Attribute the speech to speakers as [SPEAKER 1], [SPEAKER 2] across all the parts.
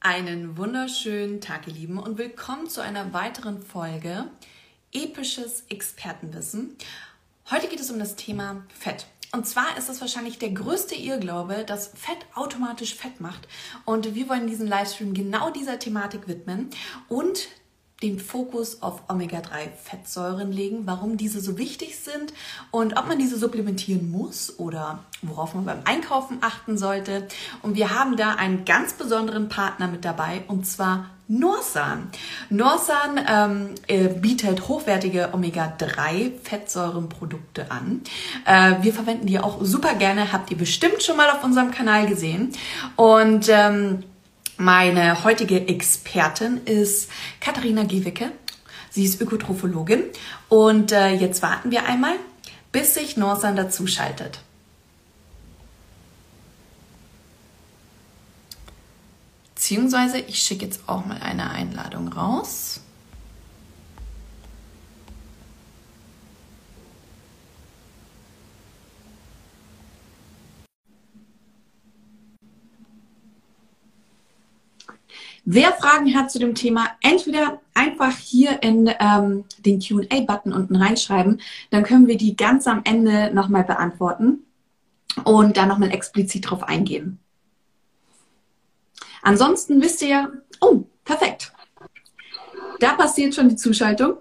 [SPEAKER 1] Einen wunderschönen Tag, ihr Lieben, und willkommen zu einer weiteren Folge Episches Expertenwissen. Heute geht es um das Thema Fett. Und zwar ist es wahrscheinlich der größte Irrglaube, dass Fett automatisch Fett macht. Und wir wollen diesen Livestream genau dieser Thematik widmen und den Fokus auf Omega-3-Fettsäuren legen, warum diese so wichtig sind und ob man diese supplementieren muss oder worauf man beim Einkaufen achten sollte. Und wir haben da einen ganz besonderen Partner mit dabei und zwar Norsan. Norsan ähm, äh, bietet hochwertige Omega-3-Fettsäurenprodukte an. Äh, wir verwenden die auch super gerne, habt ihr bestimmt schon mal auf unserem Kanal gesehen. Und ähm, meine heutige Expertin ist Katharina Giewicke. Sie ist Ökotrophologin. Und äh, jetzt warten wir einmal, bis sich Norsan dazuschaltet. Beziehungsweise ich schicke jetzt auch mal eine Einladung raus. Wer Fragen hat zu dem Thema, entweder einfach hier in ähm, den QA-Button unten reinschreiben, dann können wir die ganz am Ende nochmal beantworten und da nochmal explizit drauf eingehen. Ansonsten wisst ihr ja, oh, perfekt. Da passiert schon die Zuschaltung.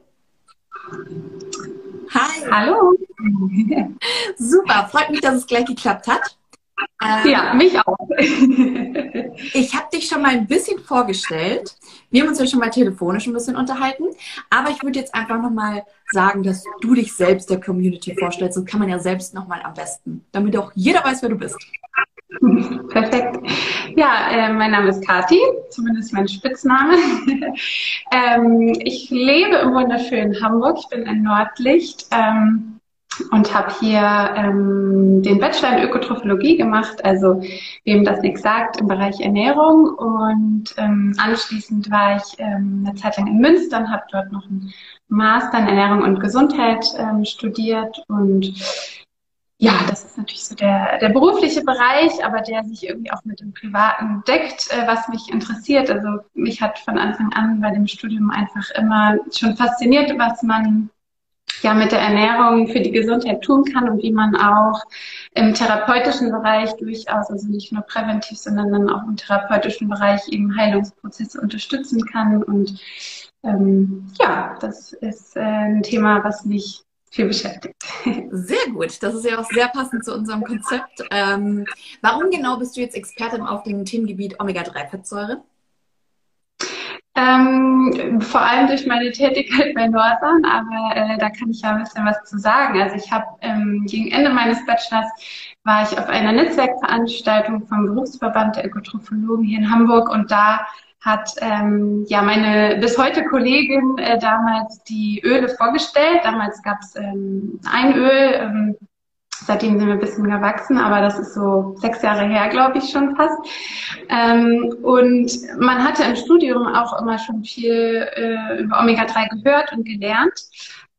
[SPEAKER 1] Hi. Hallo. Super, freut mich, dass es gleich geklappt hat.
[SPEAKER 2] Ähm, ja, mich auch.
[SPEAKER 1] ich habe dich schon mal ein bisschen vorgestellt. Wir haben uns ja schon mal telefonisch ein bisschen unterhalten. Aber ich würde jetzt einfach nochmal sagen, dass du dich selbst der Community vorstellst. Das kann man ja selbst nochmal am besten, damit auch jeder weiß, wer du bist.
[SPEAKER 2] Perfekt. Ja, äh, mein Name ist Kati, zumindest mein Spitzname. ähm, ich lebe im wunderschönen Hamburg. Ich bin ein Nordlicht. Ähm, und habe hier ähm, den Bachelor in Ökotrophologie gemacht, also wem das nichts sagt, im Bereich Ernährung. Und ähm, anschließend war ich ähm, eine Zeit lang in Münster und habe dort noch einen Master in Ernährung und Gesundheit ähm, studiert. Und ja, das ist natürlich so der, der berufliche Bereich, aber der sich irgendwie auch mit dem Privaten deckt, äh, was mich interessiert. Also mich hat von Anfang an bei dem Studium einfach immer schon fasziniert, was man ja mit der Ernährung für die Gesundheit tun kann und wie man auch im therapeutischen Bereich durchaus, also nicht nur präventiv, sondern dann auch im therapeutischen Bereich eben Heilungsprozesse unterstützen kann. Und ähm, ja, das ist äh, ein Thema, was mich viel beschäftigt.
[SPEAKER 1] Sehr gut, das ist ja auch sehr passend zu unserem Konzept. Ähm, warum genau bist du jetzt Expertin auf dem Themengebiet Omega-3-Fettsäure?
[SPEAKER 2] Ähm, vor allem durch meine Tätigkeit bei Northern, aber äh, da kann ich ja ein bisschen was zu sagen. Also ich habe ähm, gegen Ende meines Bachelors war ich auf einer Netzwerkveranstaltung vom Berufsverband der Ökotrophologen hier in Hamburg und da hat ähm, ja meine bis heute Kollegin äh, damals die Öle vorgestellt. Damals gab es ähm, ein Öl, ähm, Seitdem sind wir ein bisschen gewachsen, aber das ist so sechs Jahre her, glaube ich, schon fast. Ähm, und man hatte im Studium auch immer schon viel äh, über Omega-3 gehört und gelernt.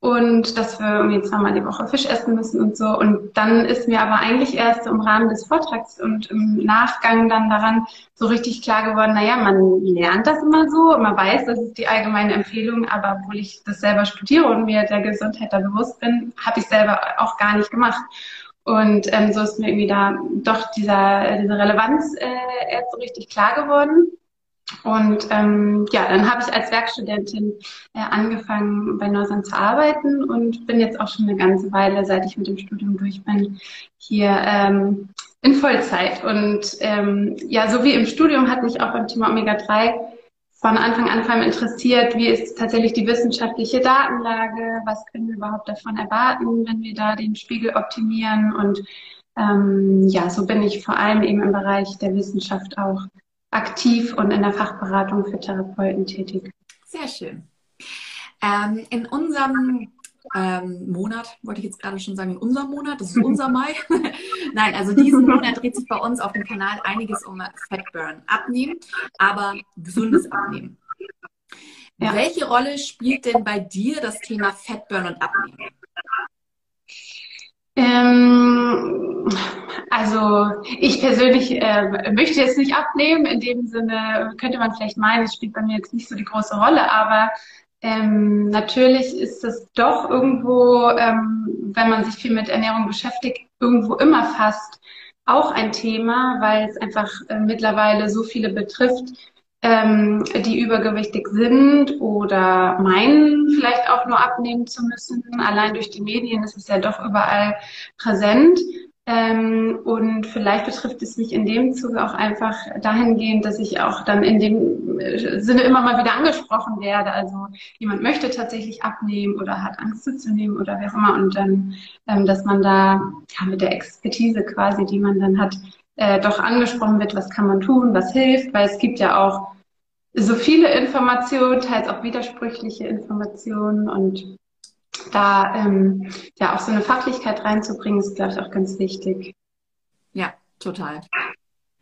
[SPEAKER 2] Und dass wir irgendwie zweimal die Woche Fisch essen müssen und so. Und dann ist mir aber eigentlich erst im Rahmen des Vortrags und im Nachgang dann daran so richtig klar geworden, naja, man lernt das immer so, man weiß, das ist die allgemeine Empfehlung, aber obwohl ich das selber studiere und mir der Gesundheit da bewusst bin, habe ich selber auch gar nicht gemacht. Und ähm, so ist mir irgendwie da doch dieser, diese Relevanz äh, erst so richtig klar geworden. Und ähm, ja, dann habe ich als Werkstudentin äh, angefangen, bei Norsan zu arbeiten und bin jetzt auch schon eine ganze Weile, seit ich mit dem Studium durch bin, hier ähm, in Vollzeit. Und ähm, ja, so wie im Studium hat mich auch beim Thema Omega-3 von Anfang an vor allem interessiert, wie ist tatsächlich die wissenschaftliche Datenlage, was können wir überhaupt davon erwarten, wenn wir da den Spiegel optimieren. Und ähm, ja, so bin ich vor allem eben im Bereich der Wissenschaft auch aktiv und in der Fachberatung für Therapeuten tätig.
[SPEAKER 1] Sehr schön. Ähm, in unserem ähm, Monat, wollte ich jetzt gerade schon sagen, in unserem Monat, das ist unser Mai. Nein, also diesen Monat dreht sich bei uns auf dem Kanal einiges um Fatburn. Abnehmen, aber gesundes Abnehmen. Ja. Welche Rolle spielt denn bei dir das Thema Fatburn und Abnehmen?
[SPEAKER 2] Ähm, also ich persönlich äh, möchte jetzt nicht abnehmen. In dem Sinne könnte man vielleicht meinen, es spielt bei mir jetzt nicht so die große Rolle, aber ähm, natürlich ist es doch irgendwo, ähm, wenn man sich viel mit Ernährung beschäftigt, irgendwo immer fast auch ein Thema, weil es einfach äh, mittlerweile so viele betrifft, ähm, die übergewichtig sind oder meinen vielleicht auch nur abnehmen zu müssen. Allein durch die Medien ist es ja doch überall präsent. Ähm, und vielleicht betrifft es mich in dem Zuge auch einfach dahingehend, dass ich auch dann in dem äh, Sinne immer mal wieder angesprochen werde. Also jemand möchte tatsächlich abnehmen oder hat Angst zuzunehmen oder wer auch immer. Und dann, ähm, dass man da ja, mit der Expertise quasi, die man dann hat, äh, doch angesprochen wird, was kann man tun, was hilft, weil es gibt ja auch so viele Informationen, teils auch widersprüchliche Informationen und da ähm, ja auch so eine Fachlichkeit reinzubringen, ist, glaube ich, auch ganz wichtig.
[SPEAKER 1] Ja, total.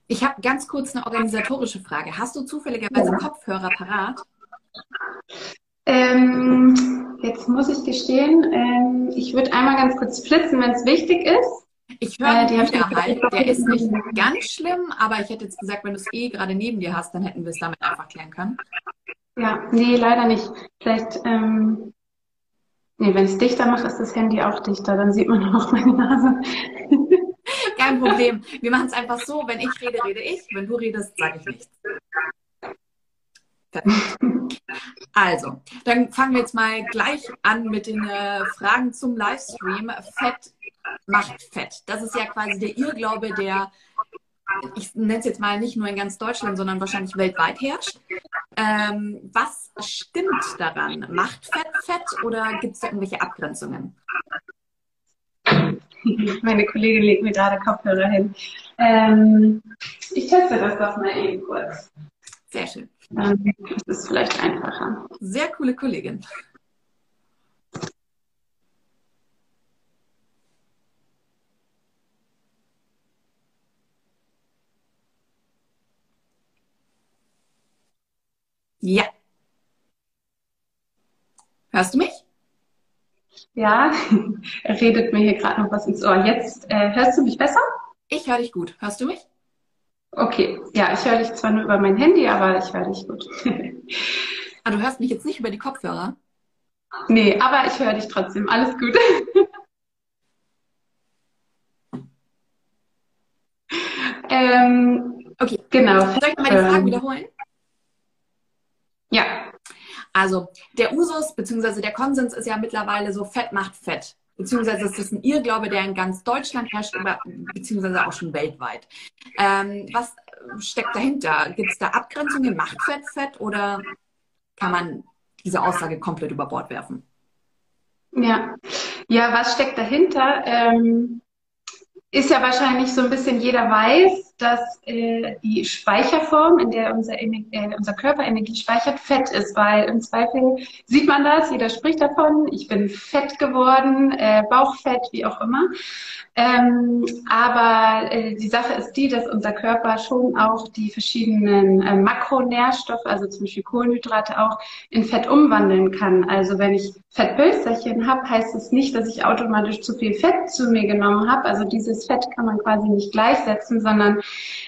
[SPEAKER 1] Ich habe ganz kurz eine organisatorische Frage. Hast du zufälligerweise ja. Kopfhörer parat?
[SPEAKER 2] Ähm, jetzt muss ich gestehen, ähm, ich würde einmal ganz kurz flitzen, wenn es wichtig ist.
[SPEAKER 1] Ich höre äh, Widerhall. Der ist nicht ganz schlimm, aber ich hätte jetzt gesagt, wenn du es eh gerade neben dir hast, dann hätten wir es damit einfach klären können.
[SPEAKER 2] Ja, nee, leider nicht. Vielleicht, ähm, nee, wenn es dichter macht, ist das Handy auch dichter. Dann sieht man auch meine Nase.
[SPEAKER 1] Kein Problem. Wir machen es einfach so, wenn ich rede, rede ich. Wenn du redest, sage ich nichts. Also, dann fangen wir jetzt mal gleich an mit den äh, Fragen zum Livestream. Fett macht fett. Das ist ja quasi der Irrglaube, der, ich nenne es jetzt mal nicht nur in ganz Deutschland, sondern wahrscheinlich weltweit herrscht. Ähm, was stimmt daran? Macht Fett fett oder gibt es da irgendwelche Abgrenzungen?
[SPEAKER 2] Meine Kollegin legt mir gerade Kopfhörer hin. Ähm, ich teste das doch mal eben kurz.
[SPEAKER 1] Sehr schön.
[SPEAKER 2] Ähm, das ist vielleicht einfacher.
[SPEAKER 1] Sehr coole Kollegin. Ja. Hörst du mich?
[SPEAKER 2] Ja, er redet mir hier gerade noch was ins Ohr. Jetzt äh, hörst du mich besser?
[SPEAKER 1] Ich höre dich gut. Hörst du mich?
[SPEAKER 2] Okay, ja, ich höre dich zwar nur über mein Handy, aber ich höre dich gut.
[SPEAKER 1] ah, du hörst mich jetzt nicht über die Kopfhörer?
[SPEAKER 2] Nee, aber ich höre dich trotzdem. Alles gut.
[SPEAKER 1] ähm, okay, genau. Soll ich mal die Frage wiederholen?
[SPEAKER 2] Ja.
[SPEAKER 1] Also der Usus bzw. der Konsens ist ja mittlerweile so Fett macht Fett. Beziehungsweise ist das ein Irrglaube, der in ganz Deutschland herrscht, beziehungsweise auch schon weltweit. Ähm, was steckt dahinter? Gibt es da Abgrenzungen? Macht Fett Fett oder kann man diese Aussage komplett über Bord werfen?
[SPEAKER 2] Ja, ja, was steckt dahinter? Ähm, ist ja wahrscheinlich so ein bisschen jeder weiß, dass äh, die Speicherform, in der unser, äh, unser Körper Energie speichert, Fett ist, weil im Zweifel sieht man das, jeder spricht davon, ich bin fett geworden, äh, Bauchfett, wie auch immer. Ähm, aber äh, die Sache ist die, dass unser Körper schon auch die verschiedenen äh, Makronährstoffe, also zum Beispiel Kohlenhydrate auch, in Fett umwandeln kann. Also wenn ich Fettpölsterchen habe, heißt es das nicht, dass ich automatisch zu viel Fett zu mir genommen habe. Also dieses Fett kann man quasi nicht gleichsetzen, sondern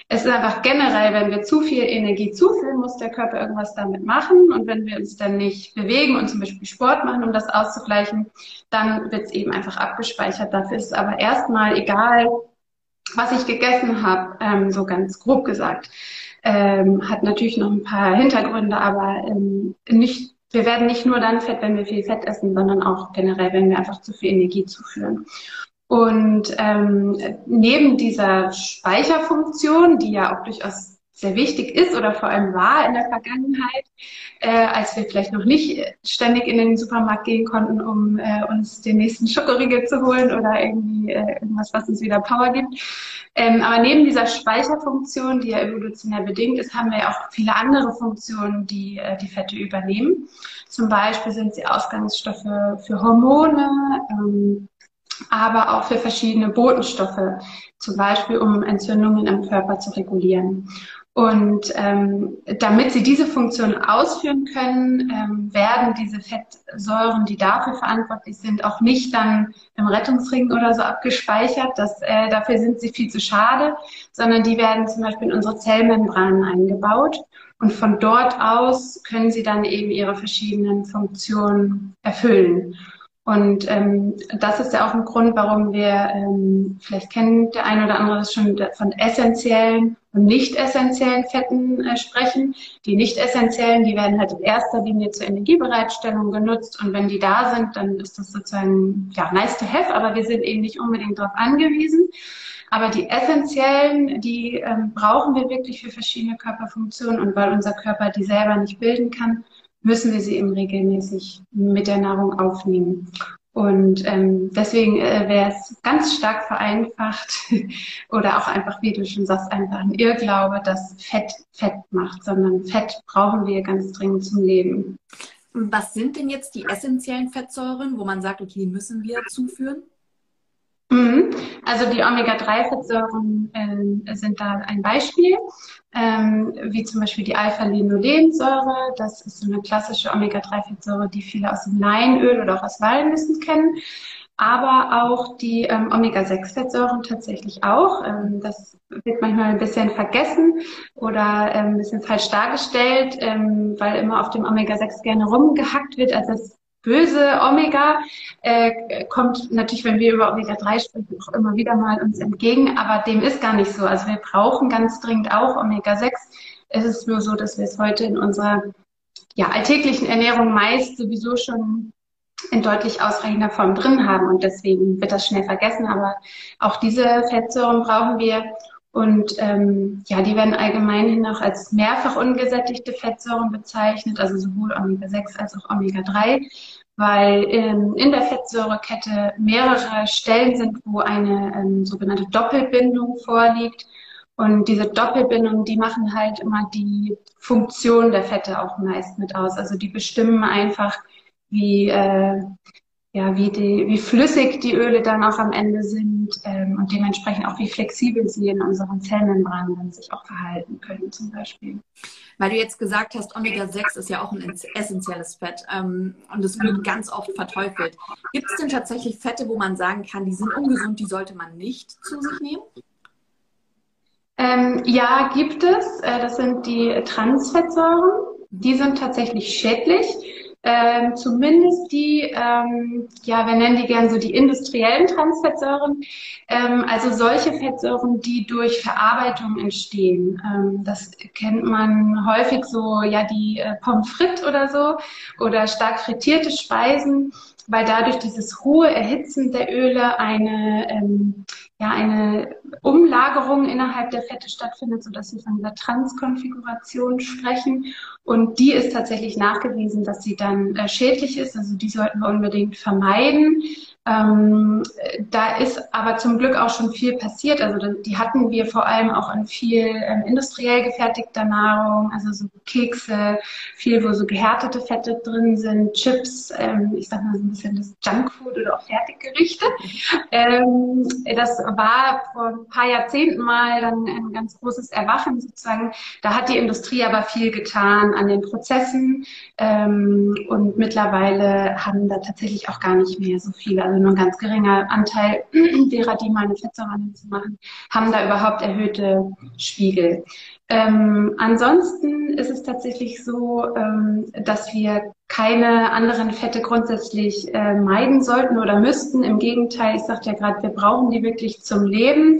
[SPEAKER 2] es ist einfach generell, wenn wir zu viel Energie zuführen, muss der Körper irgendwas damit machen. Und wenn wir uns dann nicht bewegen und zum Beispiel Sport machen, um das auszugleichen, dann wird es eben einfach abgespeichert. Dafür ist es aber erstmal egal, was ich gegessen habe, ähm, so ganz grob gesagt. Ähm, hat natürlich noch ein paar Hintergründe, aber ähm, nicht, wir werden nicht nur dann fett, wenn wir viel Fett essen, sondern auch generell, wenn wir einfach zu viel Energie zuführen. Und ähm, neben dieser Speicherfunktion, die ja auch durchaus sehr wichtig ist oder vor allem war in der Vergangenheit, äh, als wir vielleicht noch nicht ständig in den Supermarkt gehen konnten, um äh, uns den nächsten Schokoriegel zu holen oder irgendwie äh, irgendwas, was uns wieder Power gibt. Ähm, aber neben dieser Speicherfunktion, die ja evolutionär bedingt ist, haben wir ja auch viele andere Funktionen, die äh, die Fette übernehmen. Zum Beispiel sind sie Ausgangsstoffe für Hormone, ähm, aber auch für verschiedene Botenstoffe, zum Beispiel um Entzündungen im Körper zu regulieren. Und ähm, damit sie diese Funktion ausführen können, ähm, werden diese Fettsäuren, die dafür verantwortlich sind, auch nicht dann im Rettungsring oder so abgespeichert. Das, äh, dafür sind sie viel zu schade, sondern die werden zum Beispiel in unsere Zellmembranen eingebaut. Und von dort aus können sie dann eben ihre verschiedenen Funktionen erfüllen. Und ähm, das ist ja auch ein Grund, warum wir, ähm, vielleicht kennt der eine oder andere das schon, von essentiellen und nicht essentiellen Fetten äh, sprechen. Die nicht essentiellen, die werden halt in erster Linie zur Energiebereitstellung genutzt. Und wenn die da sind, dann ist das sozusagen, ja, nice to have, aber wir sind eben nicht unbedingt darauf angewiesen. Aber die essentiellen, die ähm, brauchen wir wirklich für verschiedene Körperfunktionen. Und weil unser Körper die selber nicht bilden kann, müssen wir sie eben regelmäßig mit der Nahrung aufnehmen. Und ähm, deswegen äh, wäre es ganz stark vereinfacht oder auch einfach, wie du schon sagst, einfach ein Irrglaube, dass Fett Fett macht, sondern Fett brauchen wir ganz dringend zum Leben.
[SPEAKER 1] Was sind denn jetzt die essentiellen Fettsäuren, wo man sagt, okay, die müssen wir zuführen?
[SPEAKER 2] Mhm. Also die Omega-3-Fettsäuren äh, sind da ein Beispiel, ähm, wie zum Beispiel die Alpha-Linolensäure. Das ist so eine klassische Omega-3-Fettsäure, die viele aus dem Leinöl oder auch aus Walnüssen kennen. Aber auch die ähm, Omega-6-Fettsäuren tatsächlich auch. Ähm, das wird manchmal ein bisschen vergessen oder ähm, ein bisschen falsch dargestellt, ähm, weil immer auf dem Omega-6 gerne rumgehackt wird. Also es böse Omega äh, kommt natürlich, wenn wir über Omega-3 sprechen, auch immer wieder mal uns entgegen, aber dem ist gar nicht so. Also wir brauchen ganz dringend auch Omega-6. Es ist nur so, dass wir es heute in unserer ja, alltäglichen Ernährung meist sowieso schon in deutlich ausreichender Form drin haben und deswegen wird das schnell vergessen. Aber auch diese Fettsäuren brauchen wir und ähm, ja, die werden allgemein auch als mehrfach ungesättigte Fettsäuren bezeichnet, also sowohl Omega-6 als auch Omega-3, weil ähm, in der Fettsäurekette mehrere Stellen sind, wo eine ähm, sogenannte Doppelbindung vorliegt. Und diese Doppelbindungen, die machen halt immer die Funktion der Fette auch meist mit aus. Also die bestimmen einfach, wie, äh, ja, wie, die, wie flüssig die Öle dann auch am Ende sind ähm, und dementsprechend auch wie flexibel sie in unseren Zellmembranen sich auch verhalten können zum Beispiel.
[SPEAKER 1] Weil du jetzt gesagt hast, Omega-6 ist ja auch ein essentielles Fett ähm, und es wird ganz oft verteufelt. Gibt es denn tatsächlich Fette, wo man sagen kann, die sind ungesund, die sollte man nicht zu sich nehmen?
[SPEAKER 2] Ähm, ja, gibt es. Äh, das sind die Transfettsäuren. Die sind tatsächlich schädlich ähm, zumindest die, ähm, ja, wir nennen die gern so die industriellen Transfettsäuren, ähm, also solche Fettsäuren, die durch Verarbeitung entstehen. Ähm, das kennt man häufig so, ja, die äh, Pommes frites oder so oder stark frittierte Speisen weil dadurch dieses hohe Erhitzen der Öle eine, ähm, ja, eine Umlagerung innerhalb der Fette stattfindet, sodass wir von dieser Transkonfiguration sprechen. Und die ist tatsächlich nachgewiesen, dass sie dann äh, schädlich ist. Also die sollten wir unbedingt vermeiden. Ähm, da ist aber zum Glück auch schon viel passiert. Also die hatten wir vor allem auch in viel ähm, industriell gefertigter Nahrung, also so Kekse, viel, wo so gehärtete Fette drin sind, Chips, ähm, ich sag mal so ein bisschen das Junkfood oder auch Fertiggerichte. Ähm, das war vor ein paar Jahrzehnten mal dann ein ganz großes Erwachen sozusagen. Da hat die Industrie aber viel getan an den Prozessen ähm, und mittlerweile haben da tatsächlich auch gar nicht mehr so viele. Also nur ein ganz geringer Anteil derer, die mal eine Fettsäureanalyse machen, haben da überhaupt erhöhte Spiegel. Ähm, ansonsten ist es tatsächlich so, ähm, dass wir keine anderen Fette grundsätzlich äh, meiden sollten oder müssten. Im Gegenteil, ich sagte ja gerade, wir brauchen die wirklich zum Leben.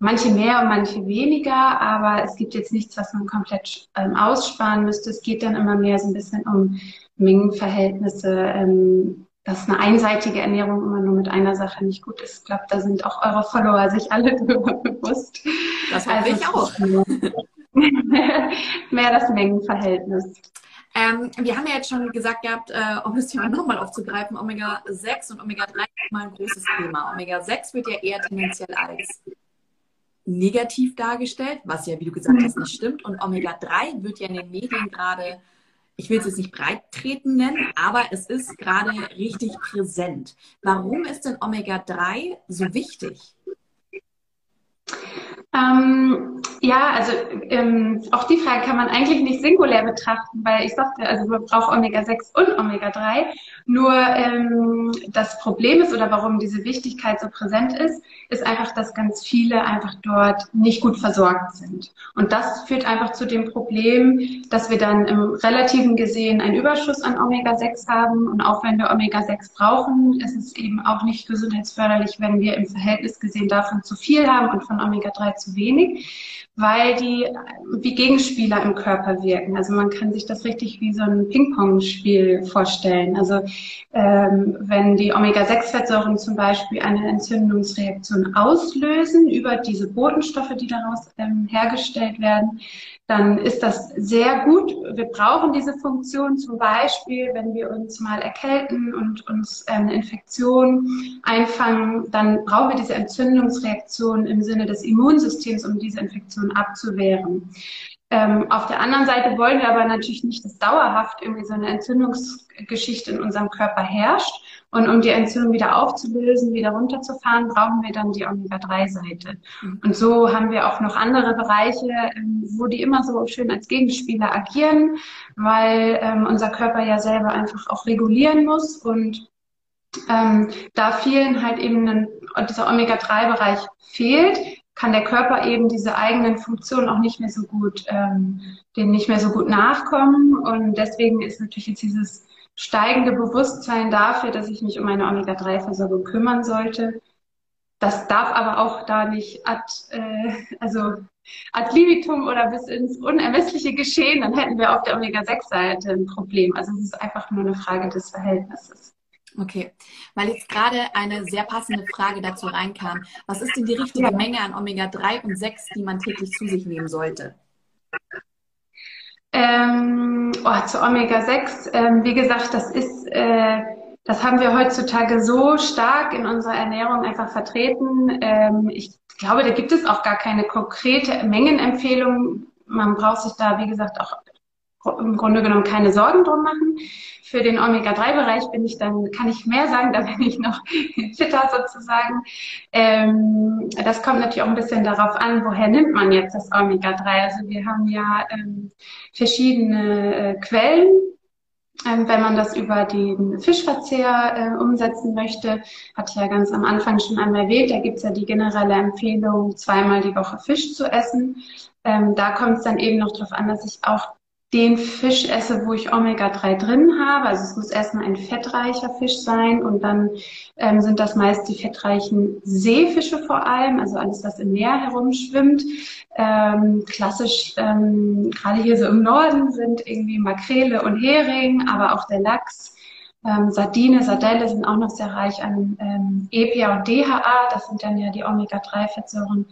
[SPEAKER 2] Manche mehr und manche weniger, aber es gibt jetzt nichts, was man komplett ähm, aussparen müsste. Es geht dann immer mehr so ein bisschen um Mengenverhältnisse, ähm, dass eine einseitige Ernährung immer nur mit einer Sache nicht gut ist. Ich glaube, da sind auch eure Follower sich alle darüber bewusst.
[SPEAKER 1] Das hoffe also, ich auch.
[SPEAKER 2] Mehr, das Mengenverhältnis.
[SPEAKER 1] Ähm, wir haben ja jetzt schon gesagt gehabt, äh, um das Thema nochmal aufzugreifen, Omega-6 und Omega-3 ist mal ein großes Thema. Omega-6 wird ja eher tendenziell als negativ dargestellt, was ja, wie du gesagt hast, nicht stimmt. Und Omega-3 wird ja in den Medien gerade ich will es jetzt nicht breit treten nennen, aber es ist gerade richtig präsent. Warum ist denn Omega-3 so wichtig?
[SPEAKER 2] Ähm, ja, also ähm, auch die Frage kann man eigentlich nicht singulär betrachten, weil ich sagte, also man braucht Omega-6 und Omega-3. Nur ähm, das Problem ist oder warum diese Wichtigkeit so präsent ist, ist einfach, dass ganz viele einfach dort nicht gut versorgt sind. Und das führt einfach zu dem Problem, dass wir dann im relativen gesehen einen Überschuss an Omega-6 haben. Und auch wenn wir Omega-6 brauchen, ist es eben auch nicht gesundheitsförderlich, wenn wir im Verhältnis gesehen davon zu viel haben und von Omega-3 zu wenig, weil die wie Gegenspieler im Körper wirken. Also man kann sich das richtig wie so ein Ping-Pong-Spiel vorstellen. Also ähm, wenn die Omega-6-Fettsäuren zum Beispiel eine Entzündungsreaktion auslösen über diese Botenstoffe, die daraus ähm, hergestellt werden, dann ist das sehr gut. Wir brauchen diese Funktion zum Beispiel, wenn wir uns mal erkälten und uns ähm, eine Infektion einfangen, dann brauchen wir diese Entzündungsreaktion im Sinne des Immunsystems, um diese Infektion abzuwehren. Ähm, auf der anderen Seite wollen wir aber natürlich nicht, dass dauerhaft irgendwie so eine Entzündungsgeschichte in unserem Körper herrscht. Und um die Entzündung wieder aufzulösen, wieder runterzufahren, brauchen wir dann die Omega-3-Seite. Mhm. Und so haben wir auch noch andere Bereiche, ähm, wo die immer so schön als Gegenspieler agieren, weil ähm, unser Körper ja selber einfach auch regulieren muss. Und ähm, da vielen halt eben ein, dieser Omega-3-Bereich fehlt, kann der Körper eben diese eigenen Funktionen auch nicht mehr so gut, ähm, denen nicht mehr so gut nachkommen. Und deswegen ist natürlich jetzt dieses steigende Bewusstsein dafür, dass ich mich um eine Omega-3-Versorgung kümmern sollte. Das darf aber auch da nicht ad, äh, also ad libitum oder bis ins Unermessliche geschehen, dann hätten wir auf der Omega-6-Seite ein Problem. Also es ist einfach nur eine Frage des Verhältnisses.
[SPEAKER 1] Okay, weil jetzt gerade eine sehr passende Frage dazu reinkam. Was ist denn die richtige Menge an Omega-3 und 6, die man täglich zu sich nehmen sollte?
[SPEAKER 2] Ähm, oh, zu Omega-6, ähm, wie gesagt, das ist, äh, das haben wir heutzutage so stark in unserer Ernährung einfach vertreten. Ähm, ich glaube, da gibt es auch gar keine konkrete Mengenempfehlung. Man braucht sich da, wie gesagt, auch im Grunde genommen keine Sorgen drum machen. Für den Omega-3-Bereich bin ich dann, kann ich mehr sagen, da bin ich noch fitter sozusagen. Ähm, das kommt natürlich auch ein bisschen darauf an, woher nimmt man jetzt das Omega-3? Also wir haben ja ähm, verschiedene äh, Quellen. Ähm, wenn man das über den Fischverzehr äh, umsetzen möchte, hatte ich ja ganz am Anfang schon einmal erwähnt, da gibt es ja die generelle Empfehlung, zweimal die Woche Fisch zu essen. Ähm, da kommt es dann eben noch darauf an, dass ich auch den Fisch esse, wo ich Omega-3 drin habe. Also es muss erstmal ein fettreicher Fisch sein und dann ähm, sind das meist die fettreichen Seefische vor allem, also alles, was im Meer herumschwimmt. Ähm, klassisch, ähm, gerade hier so im Norden sind irgendwie Makrele und Hering, aber auch der Lachs. Ähm, Sardine, Sardelle sind auch noch sehr reich an ähm, EPA und DHA. Das sind dann ja die Omega-3-Fettsäuren,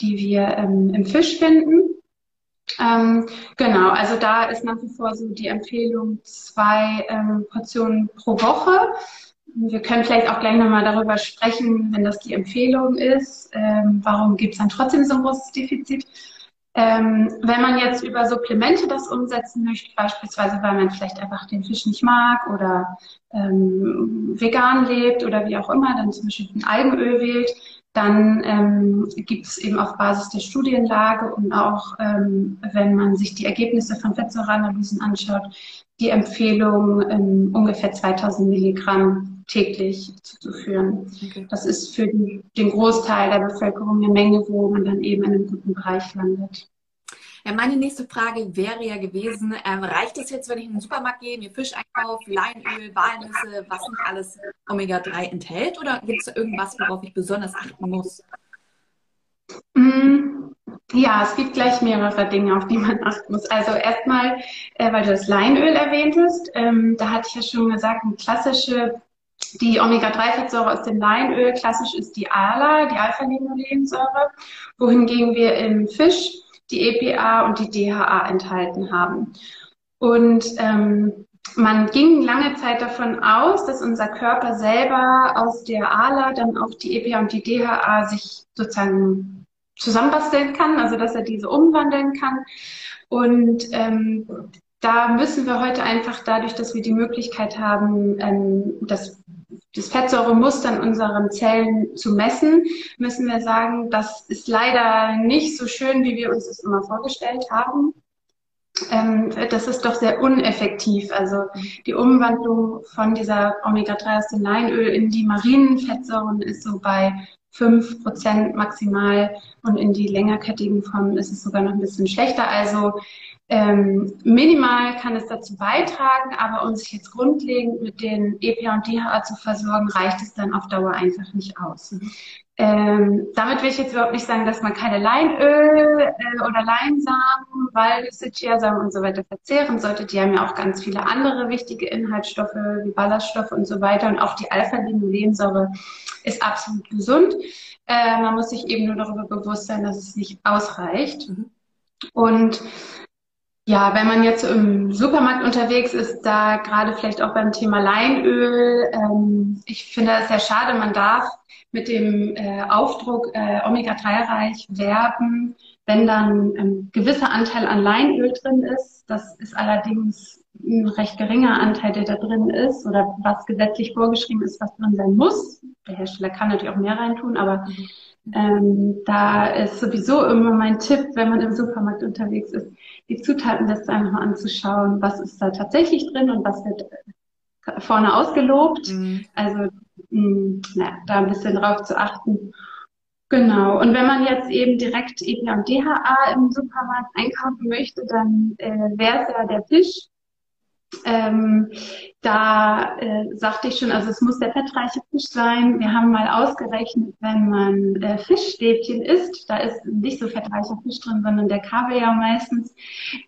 [SPEAKER 2] die wir ähm, im Fisch finden. Ähm, genau, also da ist nach wie vor so die Empfehlung zwei ähm, Portionen pro Woche. Wir können vielleicht auch gleich nochmal darüber sprechen, wenn das die Empfehlung ist. Ähm, warum gibt es dann trotzdem so ein großes Defizit? Ähm, wenn man jetzt über Supplemente das umsetzen möchte, beispielsweise weil man vielleicht einfach den Fisch nicht mag oder ähm, vegan lebt oder wie auch immer, dann zum Beispiel ein Algenöl wählt, dann ähm, gibt es eben auf Basis der Studienlage und auch, ähm, wenn man sich die Ergebnisse von Fettsäureanalysen anschaut, die Empfehlung, ähm, ungefähr 2000 Milligramm täglich zuzuführen. Okay. Das ist für den Großteil der Bevölkerung eine Menge, wo man dann eben in einem guten Bereich landet.
[SPEAKER 1] Meine nächste Frage wäre ja gewesen, ähm, reicht es jetzt, wenn ich in den Supermarkt gehe, mir Fisch einkaufe, Leinöl, Walnüsse, was nicht alles Omega-3 enthält? Oder gibt es da irgendwas, worauf ich besonders achten muss?
[SPEAKER 2] Mm, ja, es gibt gleich mehrere Dinge, auf die man achten muss. Also erstmal, äh, weil du das Leinöl erwähntest, ähm, da hatte ich ja schon gesagt, eine klassische die Omega-3-Fettsäure aus dem Leinöl, klassisch ist die ALA, die Alpha-Linolensäure, wohingegen wir im Fisch die EPA und die DHA enthalten haben. Und ähm, man ging lange Zeit davon aus, dass unser Körper selber aus der ALA dann auch die EPA und die DHA sich sozusagen zusammenbasteln kann, also dass er diese umwandeln kann. Und ähm, da müssen wir heute einfach dadurch, dass wir die Möglichkeit haben, ähm, das das Fettsäuremuster in unseren Zellen zu messen, müssen wir sagen, das ist leider nicht so schön, wie wir uns das immer vorgestellt haben. Ähm, das ist doch sehr uneffektiv. Also die Umwandlung von dieser Omega-3 aus dem Leinöl in die marinen Fettsäuren ist so bei 5% maximal und in die längerkettigen Formen ist es sogar noch ein bisschen schlechter. Also ähm, minimal kann es dazu beitragen, aber um sich jetzt grundlegend mit den EPA und DHA zu versorgen, reicht es dann auf Dauer einfach nicht aus. Ähm, damit will ich jetzt überhaupt nicht sagen, dass man keine Leinöl äh, oder Leinsamen, Walnüsse, Chiasamen und so weiter verzehren sollte. Die haben ja auch ganz viele andere wichtige Inhaltsstoffe wie Ballaststoffe und so weiter. Und auch die Alpha-Linolensäure ist absolut gesund. Äh, man muss sich eben nur darüber bewusst sein, dass es nicht ausreicht. Mhm. Und ja, wenn man jetzt im Supermarkt unterwegs ist, da gerade vielleicht auch beim Thema Leinöl, ähm, ich finde es sehr schade, man darf mit dem äh, Aufdruck äh, Omega-3-reich werben, wenn dann ein gewisser Anteil an Leinöl drin ist. Das ist allerdings ein recht geringer Anteil, der da drin ist oder was gesetzlich vorgeschrieben ist, was drin sein muss. Der Hersteller kann natürlich auch mehr reintun, aber ähm, da ist sowieso immer mein Tipp, wenn man im Supermarkt unterwegs ist, die Zutatenliste einfach mal anzuschauen, was ist da tatsächlich drin und was wird vorne ausgelobt. Mhm. Also mh, na, da ein bisschen drauf zu achten. Genau. Und wenn man jetzt eben direkt EPA und DHA im Supermarkt einkaufen möchte, dann äh, wäre es ja der Fisch. Ähm, da äh, sagte ich schon, also es muss der fettreiche Fisch sein. Wir haben mal ausgerechnet, wenn man äh, Fischstäbchen isst, da ist nicht so fettreicher Fisch drin, sondern der Kaviar meistens.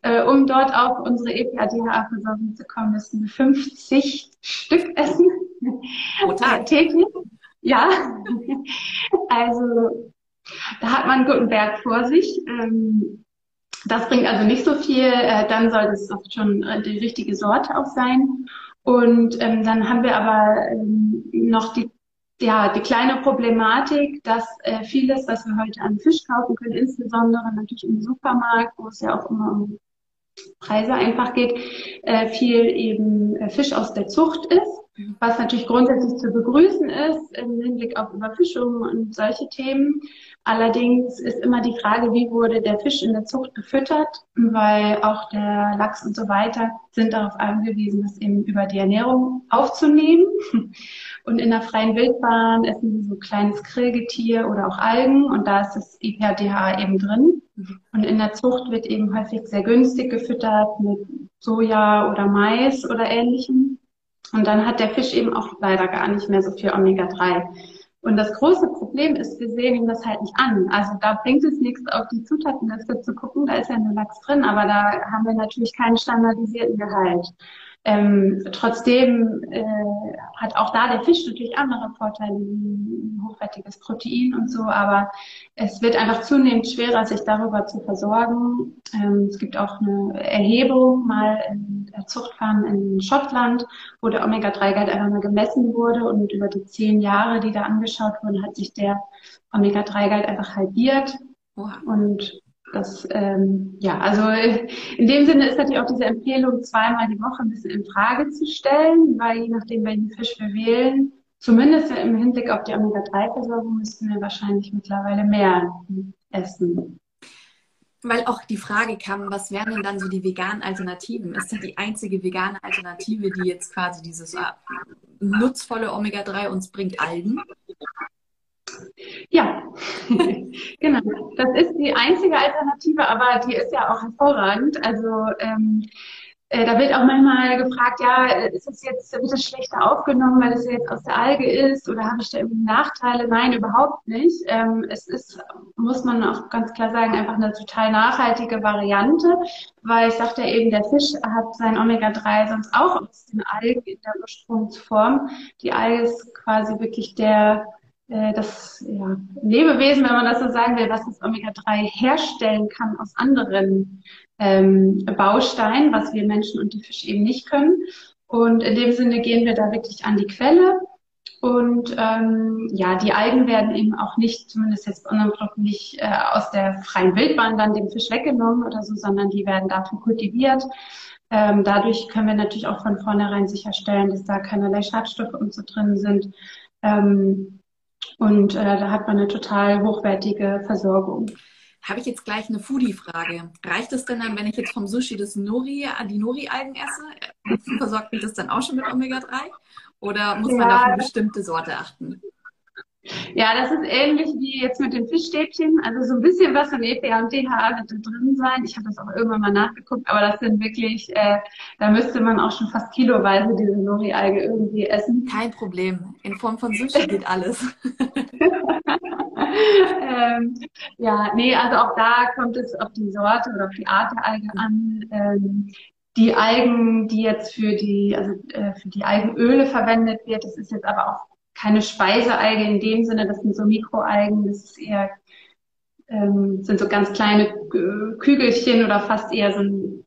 [SPEAKER 2] Äh, um dort auf unsere EPA-DHA-Versorgung zu kommen, müssen wir 50 Stück essen. Total. täglich. Ja. also da hat man einen guten Berg vor sich. Ähm, das bringt also nicht so viel. Äh, dann sollte es schon äh, die richtige Sorte auch sein. Und ähm, dann haben wir aber ähm, noch die ja, die kleine Problematik, dass äh, vieles, was wir heute an Fisch kaufen können, insbesondere natürlich im Supermarkt, wo es ja auch immer um Preise einfach geht, äh, viel eben äh, Fisch aus der Zucht ist, was natürlich grundsätzlich zu begrüßen ist im Hinblick auf Überfischung und solche Themen. Allerdings ist immer die Frage, wie wurde der Fisch in der Zucht gefüttert, weil auch der Lachs und so weiter sind darauf angewiesen, das eben über die Ernährung aufzunehmen. Und in der freien Wildbahn essen sie so kleines Krillgetier oder auch Algen und da ist das IPA-DHA eben drin. Und in der Zucht wird eben häufig sehr günstig gefüttert mit Soja oder Mais oder ähnlichem. Und dann hat der Fisch eben auch leider gar nicht mehr so viel Omega-3. Und das große Problem ist, wir sehen ihm das halt nicht an. Also da bringt es nichts, auf die Zutatenliste zu gucken, da ist ja nur Lachs drin, aber da haben wir natürlich keinen standardisierten Gehalt. Ähm, trotzdem äh, hat auch da der Fisch natürlich andere Vorteile, wie hochwertiges Protein und so, aber es wird einfach zunehmend schwerer, sich darüber zu versorgen. Ähm, es gibt auch eine Erhebung mal in der Zuchtfarm in Schottland, wo der Omega-3-Gehalt einfach mal gemessen wurde und über die zehn Jahre, die da angeschaut wurden, hat sich der Omega-3-Gehalt einfach halbiert. Und das, ähm, ja, also in dem Sinne ist natürlich auch diese Empfehlung, zweimal die Woche ein bisschen in Frage zu stellen, weil je nachdem, welchen Fisch wir wählen, zumindest im Hinblick auf die Omega-3-Versorgung müssten wir wahrscheinlich mittlerweile mehr essen.
[SPEAKER 1] Weil auch die Frage kam, was wären denn dann so die veganen Alternativen? Ist das die einzige vegane Alternative, die jetzt quasi dieses äh, nutzvolle Omega-3 uns bringt, Algen?
[SPEAKER 2] Ja, genau. Das ist die einzige Alternative, aber die ist ja auch hervorragend. Also ähm, äh, da wird auch manchmal gefragt, ja, ist es jetzt, wird es schlechter aufgenommen, weil es jetzt aus der Alge ist oder habe ich da irgendwie Nachteile? Nein, überhaupt nicht. Ähm, es ist, muss man auch ganz klar sagen, einfach eine total nachhaltige Variante, weil ich sagte ja eben, der Fisch hat sein Omega-3 sonst auch aus den Algen in der Ursprungsform. Die Alge ist quasi wirklich der das ja, Lebewesen, wenn man das so sagen will, was das Omega-3 herstellen kann aus anderen ähm, Bausteinen, was wir Menschen und die Fische eben nicht können. Und in dem Sinne gehen wir da wirklich an die Quelle Und ähm, ja, die Algen werden eben auch nicht, zumindest jetzt bei unseren Produkten, nicht äh, aus der freien Wildbahn dann dem Fisch weggenommen oder so, sondern die werden dafür kultiviert. Ähm, dadurch können wir natürlich auch von vornherein sicherstellen, dass da keinerlei Schadstoffe und so drin sind. Ähm, und äh, da hat man eine total hochwertige Versorgung.
[SPEAKER 1] Habe ich jetzt gleich eine Foodie-Frage. Reicht es denn dann, wenn ich jetzt vom Sushi das Nori, die Nori-Algen esse? Versorgt mich das dann auch schon mit Omega-3? Oder muss ja. man auf eine bestimmte Sorte achten?
[SPEAKER 2] Ja, das ist ähnlich wie jetzt mit den Fischstäbchen. Also so ein bisschen was von EPA und DHA wird da drin sein. Ich habe das auch irgendwann mal nachgeguckt, aber das sind wirklich, äh, da müsste man auch schon fast kiloweise diese Nori-Alge irgendwie essen.
[SPEAKER 1] Kein Problem. In Form von Sushi geht alles.
[SPEAKER 2] ähm, ja, nee, also auch da kommt es auf die Sorte oder auf die Art der Alge an. Ähm, die Algen, die jetzt für die, also äh, für die Algenöle verwendet wird, das ist jetzt aber auch keine Speisealge in dem Sinne, das sind so Mikroalgen, das ist eher, ähm, sind so ganz kleine Kügelchen oder fast eher so ein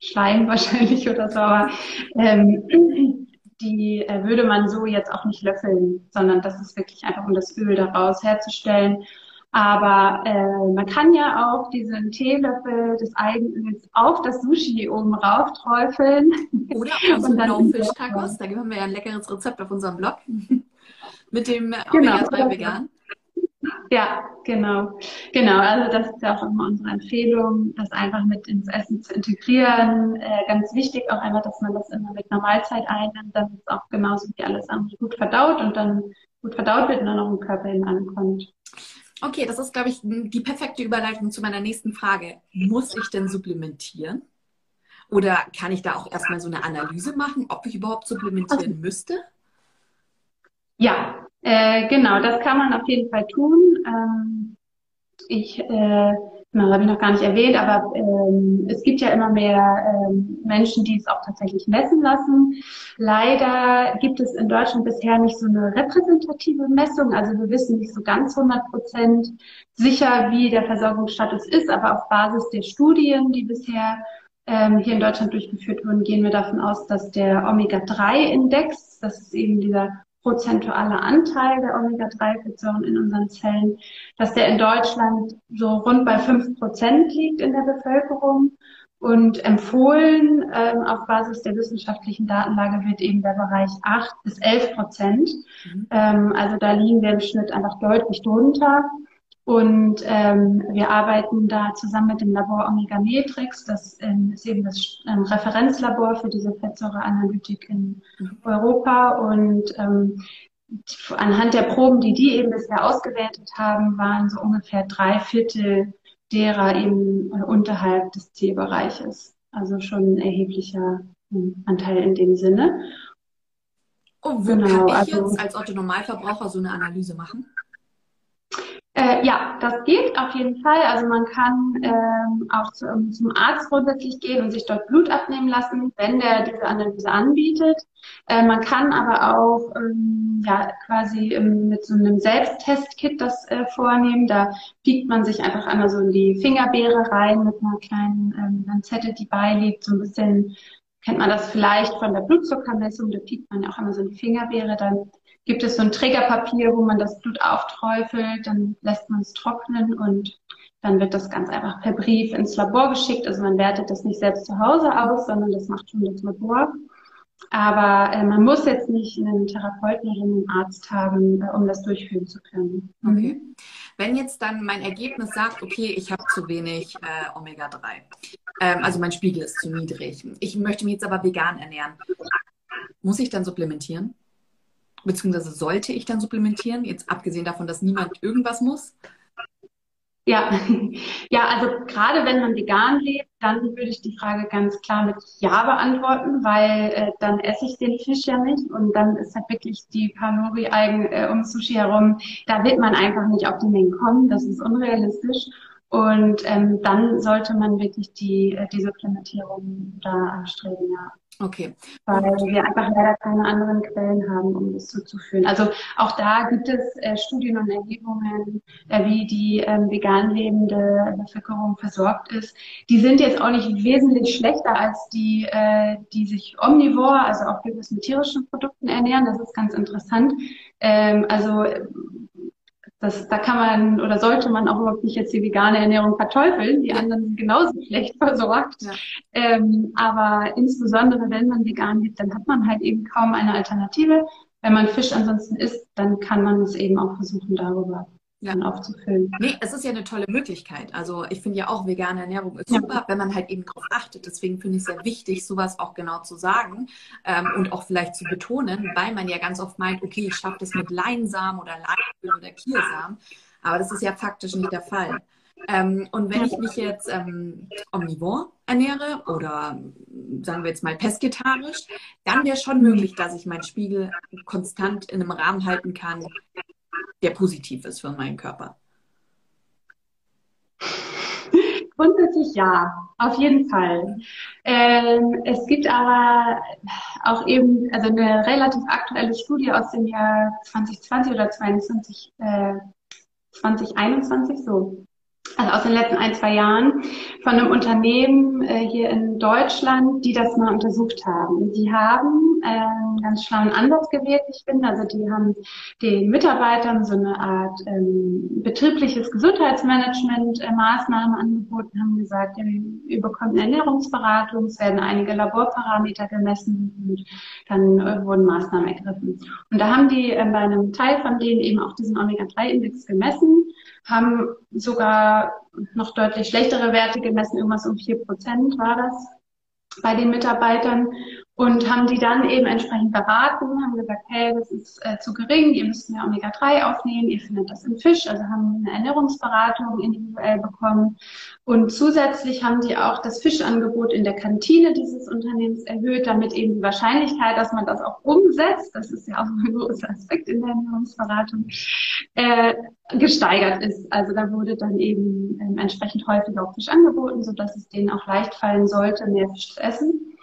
[SPEAKER 2] Schleim wahrscheinlich oder so, aber ähm, die äh, würde man so jetzt auch nicht löffeln, sondern das ist wirklich einfach, um das Öl daraus herzustellen. Aber äh, man kann ja auch diesen Teelöffel des Eigenöls auf das Sushi oben rauf träufeln.
[SPEAKER 1] Oder auf unseren Blaufisch-Tacos. Da haben wir ja ein leckeres Rezept auf unserem Blog. Mit dem Omega-3 genau. Vegan.
[SPEAKER 2] Ja, genau. Genau, also das ist ja auch immer unsere Empfehlung, das einfach mit ins Essen zu integrieren. Äh, ganz wichtig auch einfach, dass man das immer mit einer Mahlzeit einnimmt, damit es auch genauso wie alles andere gut verdaut und dann gut verdaut wird und dann auch im Körper hin ankommt.
[SPEAKER 1] Okay, das ist, glaube ich, die perfekte Überleitung zu meiner nächsten Frage. Muss ich denn supplementieren? Oder kann ich da auch erstmal so eine Analyse machen, ob ich überhaupt supplementieren also, müsste?
[SPEAKER 2] Ja, äh, genau, das kann man auf jeden Fall tun. Ähm, ich, äh, genau, habe ich noch gar nicht erwähnt, aber ähm, es gibt ja immer mehr ähm, Menschen, die es auch tatsächlich messen lassen. Leider gibt es in Deutschland bisher nicht so eine repräsentative Messung. Also wir wissen nicht so ganz 100 Prozent sicher, wie der Versorgungsstatus ist, aber auf Basis der Studien, die bisher ähm, hier in Deutschland durchgeführt wurden, gehen wir davon aus, dass der Omega-3-Index, das ist eben dieser prozentuale Anteil der Omega-3-Fettsäuren in unseren Zellen, dass der in Deutschland so rund bei fünf Prozent liegt in der Bevölkerung. Und empfohlen ähm, auf Basis der wissenschaftlichen Datenlage wird eben der Bereich acht bis elf Prozent. Mhm. Ähm, also da liegen wir im Schnitt einfach deutlich drunter. Und ähm, wir arbeiten da zusammen mit dem Labor Omega Matrix. Das ähm, ist eben das ähm, Referenzlabor für diese Fettsäureanalytik in mhm. Europa. Und ähm, anhand der Proben, die die eben bisher ausgewertet haben, waren so ungefähr drei Viertel derer eben äh, unterhalb des Zielbereiches. Also schon ein erheblicher äh, Anteil in dem Sinne.
[SPEAKER 1] Und wo genau, kann ich also, jetzt als Otto Normalverbraucher so eine Analyse machen?
[SPEAKER 2] Äh, ja, das geht auf jeden Fall. Also man kann ähm, auch zu, um, zum Arzt grundsätzlich gehen und sich dort Blut abnehmen lassen, wenn der diese Analyse anbietet. Äh, man kann aber auch ähm, ja quasi ähm, mit so einem Selbsttestkit das äh, vornehmen. Da piekt man sich einfach einmal so in die Fingerbeere rein mit einer kleinen ähm, Lanzette, die beiliegt, so ein bisschen kennt man das vielleicht von der Blutzuckermessung, da piekt man ja auch einmal so die Fingerbeere, dann gibt es so ein Trägerpapier, wo man das Blut aufträufelt, dann lässt man es trocknen und dann wird das ganz einfach per Brief ins Labor geschickt. Also man wertet das nicht selbst zu Hause aus, sondern das macht schon das Labor. Aber äh, man muss jetzt nicht einen Therapeuten oder einen Arzt haben, äh, um das durchführen zu können.
[SPEAKER 1] Okay. Wenn jetzt dann mein Ergebnis sagt, okay, ich habe zu wenig äh, Omega-3, ähm, also mein Spiegel ist zu niedrig, ich möchte mich jetzt aber vegan ernähren, muss ich dann supplementieren? Beziehungsweise sollte ich dann supplementieren, jetzt abgesehen davon, dass niemand irgendwas muss?
[SPEAKER 2] Ja, ja, also gerade wenn man vegan lebt, dann würde ich die Frage ganz klar mit Ja beantworten, weil äh, dann esse ich den Fisch ja nicht und dann ist halt wirklich die Panori-Algen äh, um Sushi herum, da wird man einfach nicht auf die Mengen kommen, das ist unrealistisch. Und ähm, dann sollte man wirklich die, äh, die Supplementierung da anstreben, ja.
[SPEAKER 1] Okay.
[SPEAKER 2] Weil wir einfach leider keine anderen Quellen haben, um das zuzuführen. Also auch da gibt es äh, Studien und Erhebungen, äh, wie die ähm, vegan lebende Bevölkerung versorgt ist. Die sind jetzt auch nicht wesentlich schlechter als die, äh, die sich omnivor, also auch durchaus mit tierischen Produkten ernähren. Das ist ganz interessant. Ähm, also das, da kann man oder sollte man auch überhaupt nicht jetzt die vegane Ernährung verteufeln. Die anderen sind genauso schlecht versorgt. Ja. Ähm, aber insbesondere wenn man vegan lebt, dann hat man halt eben kaum eine Alternative. Wenn man Fisch ansonsten isst, dann kann man es eben auch versuchen, darüber ja. aufzufüllen.
[SPEAKER 1] Nee, es ist ja eine tolle Möglichkeit. Also ich finde ja auch, vegane Ernährung ist ja. super, wenn man halt eben darauf achtet. Deswegen finde ich es sehr wichtig, sowas auch genau zu sagen ähm, und auch vielleicht zu betonen, weil man ja ganz oft meint, okay, ich schaffe das mit Leinsamen oder Leinöl oder Kiersamen. Aber das ist ja faktisch nicht der Fall. Ähm, und wenn ich mich jetzt ähm, omnivor ernähre oder sagen wir jetzt mal pesketarisch, dann wäre schon möglich, dass ich meinen Spiegel konstant in einem Rahmen halten kann, der positiv ist für meinen Körper?
[SPEAKER 2] Grundsätzlich ja, auf jeden Fall. Ähm, es gibt aber auch eben also eine relativ aktuelle Studie aus dem Jahr 2020 oder 22, äh, 2021 so also aus den letzten ein, zwei Jahren, von einem Unternehmen äh, hier in Deutschland, die das mal untersucht haben. Die haben äh, einen ganz schlauen Ansatz gewählt, ich finde. Also die haben den Mitarbeitern so eine Art ähm, betriebliches Gesundheitsmanagement äh, Maßnahmen angeboten, haben gesagt, ihr bekommt Ernährungsberatung, es werden einige Laborparameter gemessen und dann äh, wurden Maßnahmen ergriffen. Und da haben die äh, bei einem Teil von denen eben auch diesen Omega-3-Index gemessen haben sogar noch deutlich schlechtere Werte gemessen, irgendwas um vier Prozent war das bei den Mitarbeitern und haben die dann eben entsprechend beraten, haben gesagt, hey, das ist äh, zu gering, ihr müsst mehr Omega-3 aufnehmen, ihr findet das im Fisch, also haben eine Ernährungsberatung individuell bekommen. Und zusätzlich haben die auch das Fischangebot in der Kantine dieses Unternehmens erhöht, damit eben die Wahrscheinlichkeit, dass man das auch umsetzt, das ist ja auch ein großer Aspekt in der Ernährungsberatung, äh, gesteigert ist. Also da wurde dann eben ähm, entsprechend häufig auch Fisch angeboten, sodass es denen auch leicht fallen sollte, mehr Fisch zu essen.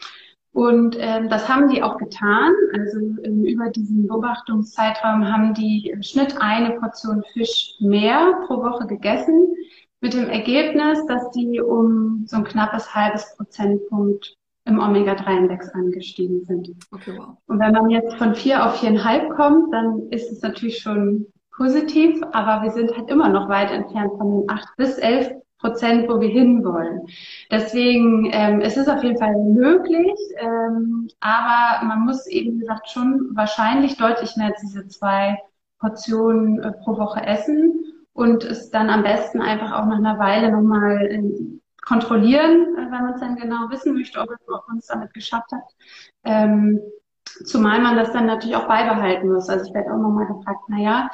[SPEAKER 2] Und ähm, das haben die auch getan. Also ähm, über diesen Beobachtungszeitraum haben die im Schnitt eine Portion Fisch mehr pro Woche gegessen, mit dem Ergebnis, dass die um so ein knappes halbes Prozentpunkt im Omega-3-Index angestiegen sind. Okay, wow. Und wenn man jetzt von vier auf viereinhalb kommt, dann ist es natürlich schon positiv, aber wir sind halt immer noch weit entfernt von den acht bis elf Prozent, wo wir hinwollen. Deswegen ähm, es ist auf jeden Fall möglich, ähm, aber man muss eben, wie gesagt, schon wahrscheinlich deutlich mehr als diese zwei Portionen äh, pro Woche essen und es dann am besten einfach auch nach einer Weile nochmal äh, kontrollieren, äh, wenn man es dann genau wissen möchte, ob, man es damit geschafft hat. Ähm, Zumal man das dann natürlich auch beibehalten muss. Also ich werde auch nochmal gefragt, na ja,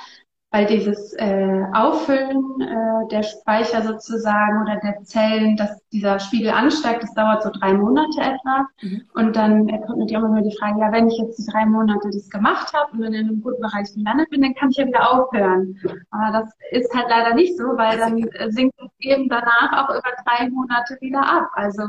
[SPEAKER 2] weil dieses äh, Auffüllen äh, der Speicher sozusagen oder der Zellen, dass dieser Spiegel ansteigt, das dauert so drei Monate etwa. Mhm. Und dann kommt natürlich auch immer die Frage, ja, wenn ich jetzt die drei Monate das gemacht habe und dann in einem guten Bereich gelandet bin, dann kann ich ja wieder aufhören. Aber das ist halt leider nicht so, weil dann äh, sinkt es eben danach auch über drei Monate wieder ab. Also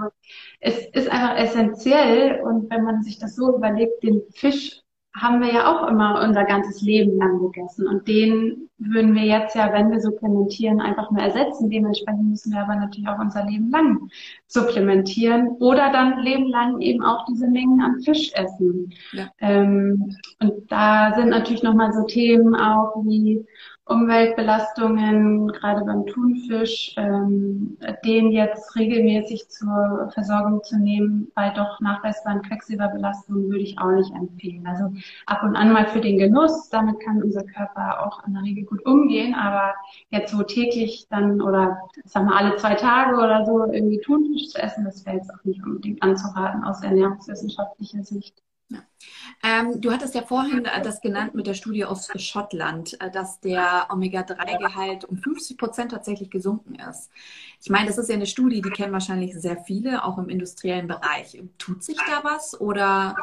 [SPEAKER 2] es ist einfach essentiell und wenn man sich das so überlegt, den Fisch haben wir ja auch immer unser ganzes Leben lang gegessen. Und den würden wir jetzt ja, wenn wir supplementieren, einfach nur ersetzen. Dementsprechend müssen wir aber natürlich auch unser Leben lang supplementieren oder dann Leben lang eben auch diese Mengen an Fisch essen. Ja. Ähm, und da sind natürlich nochmal so Themen auch wie Umweltbelastungen, gerade beim Thunfisch, ähm, den jetzt regelmäßig zur Versorgung zu nehmen, bei doch nachweisbaren Quecksilberbelastungen würde ich auch nicht empfehlen. Also ab und an mal für den Genuss, damit kann unser Körper auch in der Regel gut umgehen, aber jetzt so täglich dann oder sagen wir alle zwei Tage oder so irgendwie Thunfisch zu essen, das wäre jetzt auch nicht unbedingt anzuraten aus ernährungswissenschaftlicher Sicht.
[SPEAKER 1] Ja. Ähm, du hattest ja vorhin äh, das genannt mit der Studie aus Schottland, äh, dass der Omega-3-Gehalt um 50 Prozent tatsächlich gesunken ist. Ich meine, das ist ja eine Studie, die kennen wahrscheinlich sehr viele, auch im industriellen Bereich. Tut sich da was oder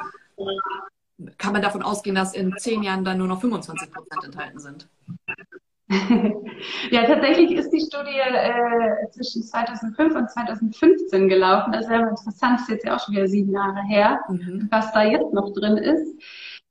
[SPEAKER 1] kann man davon ausgehen, dass in zehn Jahren dann nur noch 25 Prozent enthalten sind?
[SPEAKER 2] Ja, tatsächlich ist die Studie äh, zwischen 2005 und 2015 gelaufen. Das ist ja interessant, das ist jetzt ja auch schon wieder sieben Jahre her, mhm. was da jetzt noch drin ist.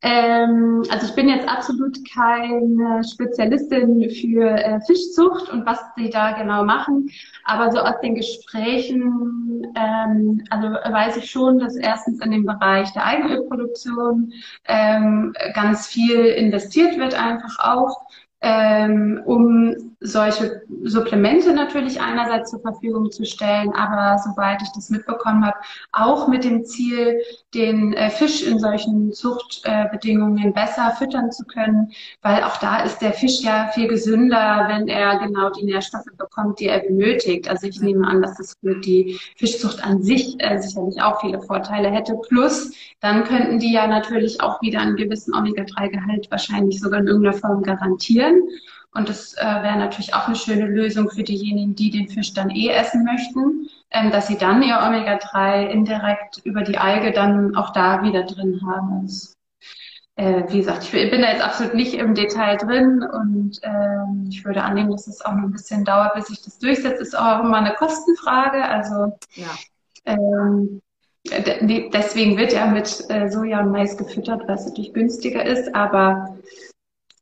[SPEAKER 2] Ähm, also ich bin jetzt absolut keine Spezialistin für äh, Fischzucht und was sie da genau machen. Aber so aus den Gesprächen, ähm, also weiß ich schon, dass erstens in dem Bereich der Eigenölproduktion ähm, ganz viel investiert wird einfach auch ähm, um solche Supplemente natürlich einerseits zur Verfügung zu stellen, aber soweit ich das mitbekommen habe, auch mit dem Ziel, den äh, Fisch in solchen Zuchtbedingungen äh, besser füttern zu können, weil auch da ist der Fisch ja viel gesünder, wenn er genau die Nährstoffe bekommt, die er benötigt. Also ich nehme an, dass das für die Fischzucht an sich äh, sicherlich auch viele Vorteile hätte. Plus, dann könnten die ja natürlich auch wieder einen gewissen Omega-3-Gehalt wahrscheinlich sogar in irgendeiner Form garantieren. Und das äh, wäre natürlich auch eine schöne Lösung für diejenigen, die den Fisch dann eh essen möchten, ähm, dass sie dann ihr Omega-3 indirekt über die Alge dann auch da wieder drin haben. Das, äh, wie gesagt, ich bin da jetzt absolut nicht im Detail drin und ähm, ich würde annehmen, dass es auch noch ein bisschen dauert, bis sich das durchsetzt. Ist auch immer eine Kostenfrage. Also ja. ähm, deswegen wird ja mit äh, Soja und Mais gefüttert, es natürlich günstiger ist, aber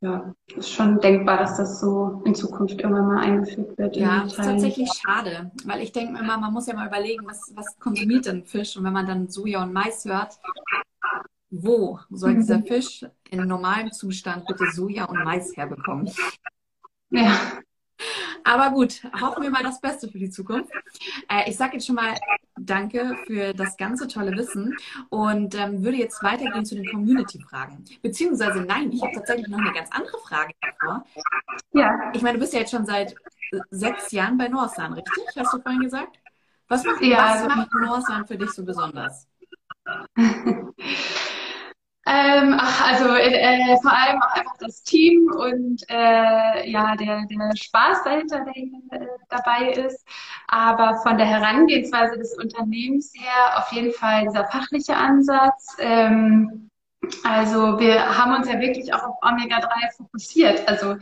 [SPEAKER 2] ja, ist schon denkbar, dass das so in Zukunft irgendwann mal eingeführt wird.
[SPEAKER 1] Ja, das ist tatsächlich schade, weil ich denke mir immer, man muss ja mal überlegen, was, was konsumiert denn Fisch? Und wenn man dann Soja und Mais hört, wo soll dieser Fisch in normalem Zustand bitte Soja und Mais herbekommen? Ja. Aber gut, hoffen wir mal das Beste für die Zukunft. Äh, ich sage jetzt schon mal Danke für das ganze tolle Wissen und ähm, würde jetzt weitergehen zu den Community-Fragen. Beziehungsweise nein, ich habe tatsächlich noch eine ganz andere Frage davor. Ja. Ich meine, du bist ja jetzt schon seit sechs Jahren bei Norsan, richtig? Hast du vorhin gesagt? Was macht, ja, was also macht Norsan für dich so besonders?
[SPEAKER 2] Ähm, ach, also äh, vor allem auch einfach das Team und äh, ja, der, der Spaß dahinter, der äh, dabei ist. Aber von der Herangehensweise des Unternehmens her auf jeden Fall dieser fachliche Ansatz. Ähm, also wir haben uns ja wirklich auch auf Omega-3 fokussiert. Also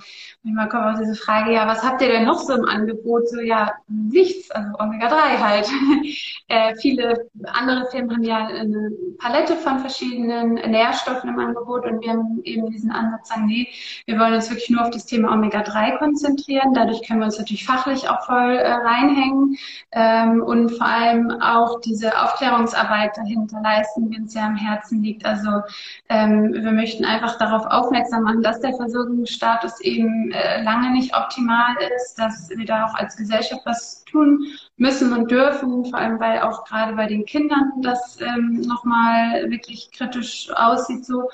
[SPEAKER 2] manchmal kommt auch diese Frage, ja, was habt ihr denn noch so im Angebot? So, ja, nichts, also Omega-3 halt. äh, viele andere Firmen haben ja eine Palette von verschiedenen Nährstoffen im Angebot und wir haben eben diesen Ansatz sagen, nee, wir wollen uns wirklich nur auf das Thema Omega-3 konzentrieren. Dadurch können wir uns natürlich fachlich auch voll äh, reinhängen ähm, und vor allem auch diese Aufklärungsarbeit dahinter leisten, die uns ja am Herzen liegt. Also ähm, wir möchten einfach darauf aufmerksam machen, dass der Versorgungsstatus eben äh, lange nicht optimal ist, dass wir da auch als Gesellschaft was tun müssen und dürfen, vor allem weil auch gerade bei den Kindern das ähm, nochmal wirklich kritisch aussieht so.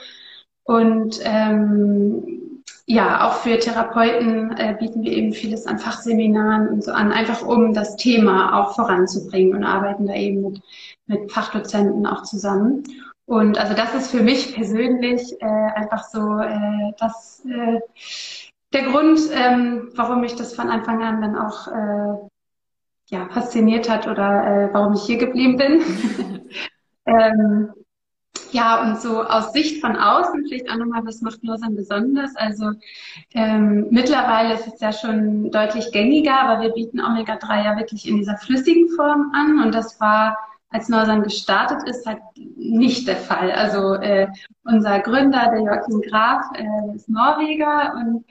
[SPEAKER 2] Und ähm, ja, auch für Therapeuten äh, bieten wir eben vieles an Fachseminaren und so an, einfach um das Thema auch voranzubringen und arbeiten da eben mit, mit Fachdozenten auch zusammen. Und also das ist für mich persönlich äh, einfach so äh, das, äh, der Grund, ähm, warum mich das von Anfang an dann auch äh, ja, fasziniert hat oder äh, warum ich hier geblieben bin. ähm, ja, und so aus Sicht von außen vielleicht auch nochmal, was macht Lausanne besonders? Also ähm, mittlerweile ist es ja schon deutlich gängiger, aber wir bieten Omega-3 ja wirklich in dieser flüssigen Form an und das war als Norsan gestartet ist, halt nicht der Fall. Also äh, unser Gründer, der Joachim Graf, äh, ist Norweger und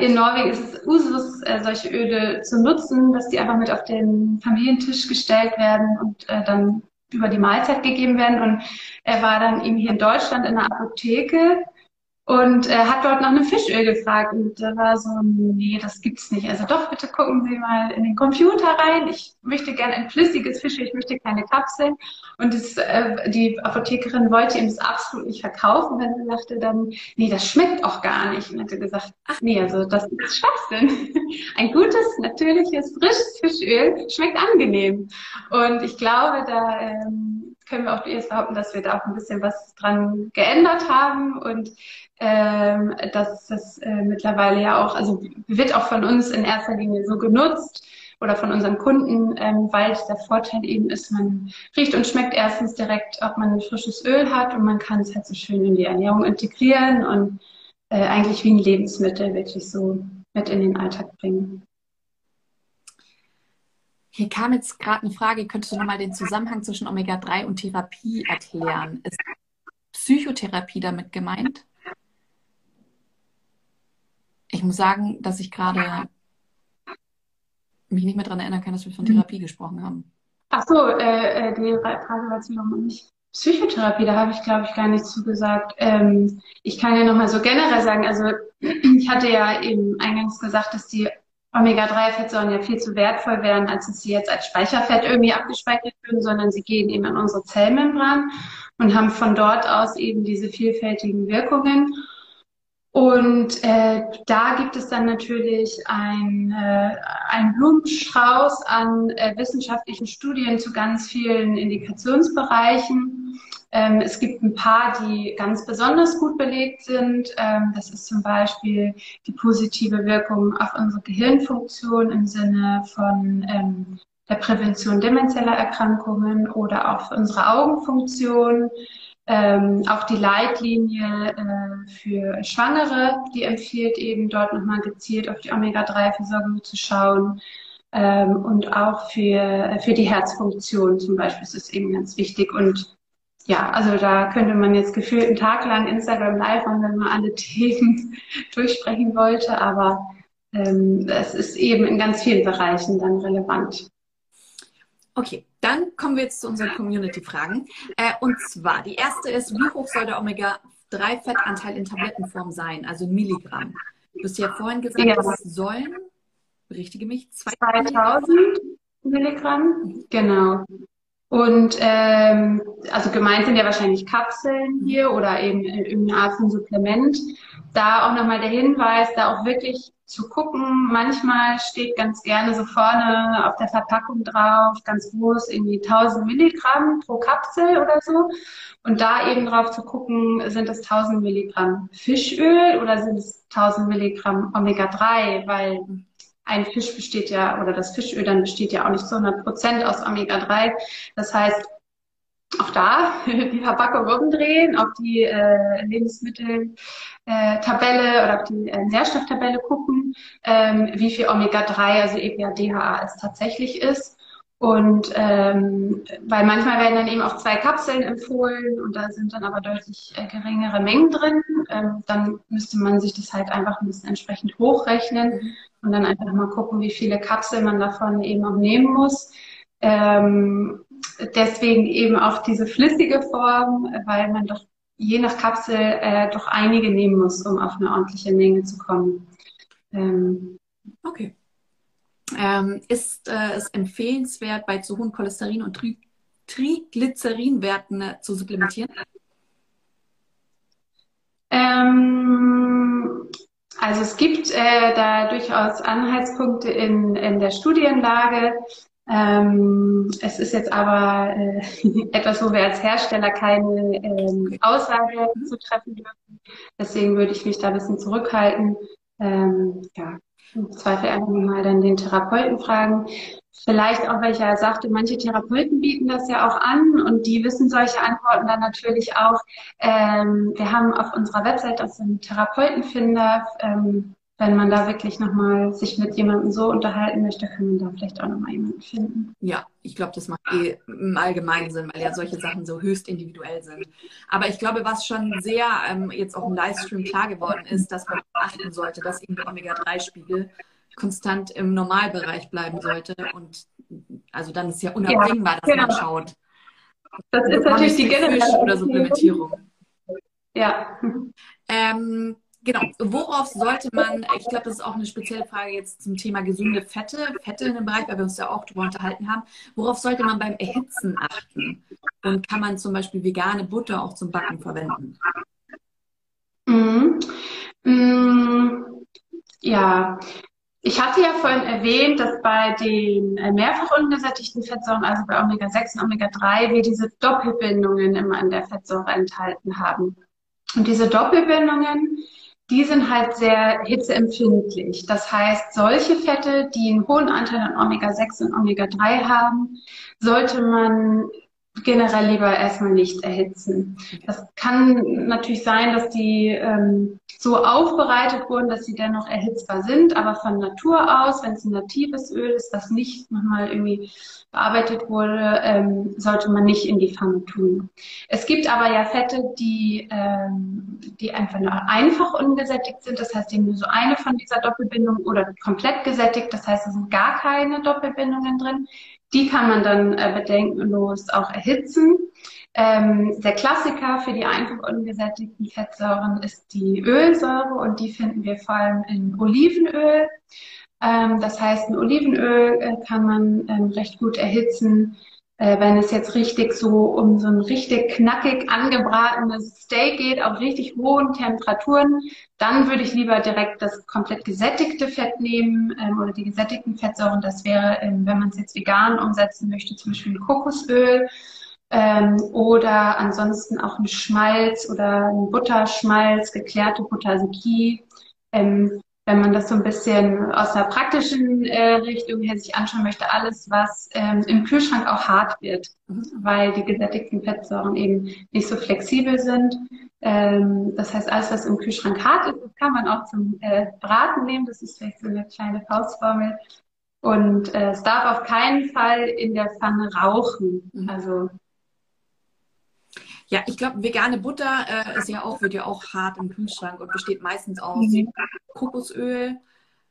[SPEAKER 2] in Norwegen ist es Usus, äh, solche Öle zu nutzen, dass die einfach mit auf den Familientisch gestellt werden und äh, dann über die Mahlzeit gegeben werden. Und er war dann eben hier in Deutschland in der Apotheke und er hat dort nach einem Fischöl gefragt und da war so, nee, das gibt's nicht. Also doch, bitte gucken Sie mal in den Computer rein. Ich möchte gerne ein flüssiges Fischöl, ich möchte keine Kapseln. Und das, äh, die Apothekerin wollte ihm das absolut nicht verkaufen, denn sie sagte dann, nee, das schmeckt auch gar nicht. Und hatte gesagt, ach nee, also das ist Schwachsinn. Ein gutes, natürliches, frisches Fischöl schmeckt angenehm. Und ich glaube, da ähm, können wir auch erst behaupten, dass wir da auch ein bisschen was dran geändert haben und ähm, dass das äh, mittlerweile ja auch, also wird auch von uns in erster Linie so genutzt oder von unseren Kunden, ähm, weil der Vorteil eben ist, man riecht und schmeckt erstens direkt, ob man ein frisches Öl hat und man kann es halt so schön in die Ernährung integrieren und äh, eigentlich wie ein Lebensmittel wirklich so mit in den Alltag bringen.
[SPEAKER 1] Hier kam jetzt gerade eine Frage, könntest du nochmal den Zusammenhang zwischen Omega-3 und Therapie erklären? Ist Psychotherapie damit gemeint? Ich muss sagen, dass ich gerade mich nicht mehr daran erinnern kann, dass wir von Therapie gesprochen haben.
[SPEAKER 2] Ach so, äh, äh die Frage war jetzt nochmal nicht. Psychotherapie, da habe ich, glaube ich, gar nichts zugesagt. Ähm, ich kann ja nochmal so generell sagen, also ich hatte ja eben eingangs gesagt, dass die Omega-3-Fettsäuren ja viel zu wertvoll wären, als dass sie jetzt als Speicherfett irgendwie abgespeichert würden, sondern sie gehen eben an unsere Zellmembran und haben von dort aus eben diese vielfältigen Wirkungen. Und äh, da gibt es dann natürlich ein, äh, ein Blumenstrauß an äh, wissenschaftlichen Studien zu ganz vielen Indikationsbereichen. Ähm, es gibt ein paar, die ganz besonders gut belegt sind. Ähm, das ist zum Beispiel die positive Wirkung auf unsere Gehirnfunktion im Sinne von ähm, der Prävention demenzieller Erkrankungen oder auch für unsere Augenfunktion. Ähm, auch die Leitlinie äh, für Schwangere, die empfiehlt eben dort nochmal gezielt auf die Omega-3-Versorgung zu schauen. Ähm, und auch für, für die Herzfunktion zum Beispiel ist es eben ganz wichtig. Und ja, also da könnte man jetzt gefühlt einen Tag lang Instagram live machen, wenn man alle Themen durchsprechen wollte. Aber ähm, es ist eben in ganz vielen Bereichen dann relevant.
[SPEAKER 1] Okay, dann kommen wir jetzt zu unseren Community-Fragen. Äh, und zwar, die erste ist, wie hoch soll der Omega-3-Fettanteil in Tablettenform sein, also Milligramm? Du hast ja vorhin gesagt, ja. es sollen, berichtige mich,
[SPEAKER 2] 2000 Milligramm, genau. Und ähm, also gemeint sind ja wahrscheinlich Kapseln hier oder eben irgendeine Art von Supplement. Da auch nochmal der Hinweis, da auch wirklich zu gucken. Manchmal steht ganz gerne so vorne auf der Verpackung drauf, ganz groß, irgendwie 1000 Milligramm pro Kapsel oder so. Und da eben drauf zu gucken, sind es 1000 Milligramm Fischöl oder sind es 1000 Milligramm Omega-3, weil ein Fisch besteht ja, oder das Fischöl dann besteht ja auch nicht zu 100 Prozent aus Omega-3. Das heißt, auch da die Verpackung umdrehen, auf die äh, Lebensmitteltabelle äh, oder auf die äh, Nährstofftabelle gucken, ähm, wie viel Omega-3, also EPA, DHA es tatsächlich ist. Und ähm, weil manchmal werden dann eben auch zwei Kapseln empfohlen und da sind dann aber deutlich äh, geringere Mengen drin. Ähm, dann müsste man sich das halt einfach ein bisschen entsprechend hochrechnen und dann einfach mal gucken, wie viele Kapseln man davon eben auch nehmen muss. Ähm, deswegen eben auch diese flüssige Form, weil man doch je nach Kapsel äh, doch einige nehmen muss, um auf eine ordentliche Menge zu kommen.
[SPEAKER 1] Ähm, okay. Ähm, ist äh, es empfehlenswert, bei zu hohen Cholesterin- und Tri Triglycerinwerten äh, zu supplementieren?
[SPEAKER 2] Ähm, also es gibt äh, da durchaus Anhaltspunkte in, in der Studienlage. Ähm, es ist jetzt aber äh, etwas, wo wir als Hersteller keine ähm, Aussage zu treffen dürfen. Deswegen würde ich mich da ein bisschen zurückhalten. Ähm, ja, im Zweifel einfach mal dann den Therapeuten fragen. Vielleicht auch, weil ich ja sagte, manche Therapeuten bieten das ja auch an und die wissen solche Antworten dann natürlich auch. Ähm, wir haben auf unserer Website so einen Therapeutenfinder. Ähm, wenn man da wirklich nochmal sich mit jemandem so unterhalten möchte, kann man da vielleicht auch nochmal jemanden finden.
[SPEAKER 1] Ja, ich glaube, das macht eh im Allgemeinen Sinn, weil ja solche Sachen so höchst individuell sind. Aber ich glaube, was schon sehr ähm, jetzt auch im Livestream klar geworden ist, dass man achten sollte, dass eben der Omega-3-Spiegel konstant im Normalbereich bleiben sollte. Und also dann ist ja unabdingbar, ja, dass genau. man schaut.
[SPEAKER 2] Das ist natürlich die generelle
[SPEAKER 1] oder Supplementierung.
[SPEAKER 2] Ja.
[SPEAKER 1] Ähm, Genau. Worauf sollte man, ich glaube, das ist auch eine spezielle Frage jetzt zum Thema gesunde Fette, Fette in dem Bereich, weil wir uns ja auch darüber unterhalten haben. Worauf sollte man beim Erhitzen achten? Und kann man zum Beispiel vegane Butter auch zum Backen verwenden?
[SPEAKER 2] Mhm. Mhm. Ja, ich hatte ja vorhin erwähnt, dass bei den äh, mehrfach ungesättigten Fettsäuren, also bei Omega-6 und Omega-3, wir diese Doppelbindungen immer in der Fettsäure enthalten haben. Und diese Doppelbindungen, die sind halt sehr hitzeempfindlich. Das heißt, solche Fette, die einen hohen Anteil an Omega-6 und Omega-3 haben, sollte man generell lieber erstmal nicht erhitzen. Das kann natürlich sein, dass die ähm, so aufbereitet wurden, dass sie dennoch erhitzbar sind, aber von Natur aus, wenn es ein natives Öl ist, das nicht nochmal irgendwie bearbeitet wurde, ähm, sollte man nicht in die Pfanne tun. Es gibt aber ja Fette, die, ähm, die einfach nur einfach ungesättigt sind, das heißt, die haben nur so eine von dieser Doppelbindung oder komplett gesättigt, das heißt, es sind gar keine Doppelbindungen drin. Die kann man dann äh, bedenkenlos auch erhitzen. Ähm, der Klassiker für die einfach ungesättigten Fettsäuren ist die Ölsäure und die finden wir vor allem in Olivenöl. Ähm, das heißt, ein Olivenöl äh, kann man ähm, recht gut erhitzen äh, wenn es jetzt richtig so um so ein richtig knackig angebratenes Steak geht, auf richtig hohen Temperaturen, dann würde ich lieber direkt das komplett gesättigte Fett nehmen ähm, oder die gesättigten Fettsäuren. Das wäre, ähm, wenn man es jetzt vegan umsetzen möchte, zum Beispiel Kokosöl ähm, oder ansonsten auch ein Schmalz oder ein Butterschmalz, geklärte Butter, also Ghee. Ähm, wenn man das so ein bisschen aus einer praktischen äh, Richtung her sich anschauen möchte, alles, was ähm, im Kühlschrank auch hart wird, mhm. weil die gesättigten Fettsäuren eben nicht so flexibel sind. Ähm, das heißt, alles, was im Kühlschrank hart ist, das kann man auch zum äh, Braten nehmen. Das ist vielleicht so eine kleine Faustformel. Und äh, es darf auf keinen Fall in der Pfanne rauchen. Mhm. Also
[SPEAKER 1] ja, ich glaube, vegane Butter äh, ist ja auch, wird ja auch hart im Kühlschrank und besteht meistens aus mhm. Kokosöl,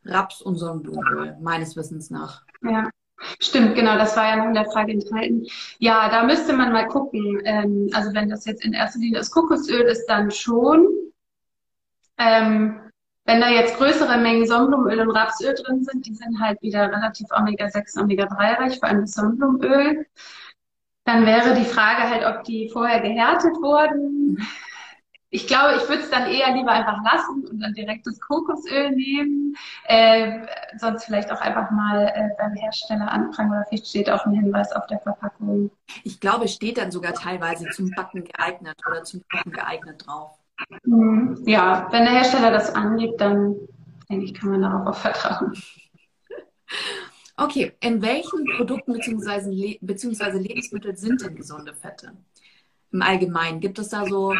[SPEAKER 1] Raps und Sonnenblumenöl, meines Wissens nach.
[SPEAKER 2] Ja. Stimmt, genau, das war ja noch in der Frage enthalten. Ja, da müsste man mal gucken. Ähm, also wenn das jetzt in erster Linie das Kokosöl ist, dann schon. Ähm, wenn da jetzt größere Mengen Sonnenblumenöl und Rapsöl drin sind, die sind halt wieder relativ Omega-6, Omega-3 reich, vor allem das Sonnenblumenöl. Dann wäre die Frage halt, ob die vorher gehärtet wurden. Ich glaube, ich würde es dann eher lieber einfach lassen und dann direkt das Kokosöl nehmen. Äh, sonst vielleicht auch einfach mal äh, beim Hersteller anfragen oder vielleicht steht auch ein Hinweis auf der Verpackung.
[SPEAKER 1] Ich glaube, es steht dann sogar teilweise zum Backen geeignet oder zum Kochen geeignet drauf.
[SPEAKER 2] Mhm. Ja, wenn der Hersteller das angibt, dann denke ich, kann man darauf auch vertrauen.
[SPEAKER 1] Okay, in welchen Produkten bzw. beziehungsweise Lebensmitteln sind denn gesunde Fette? Im Allgemeinen gibt es da so,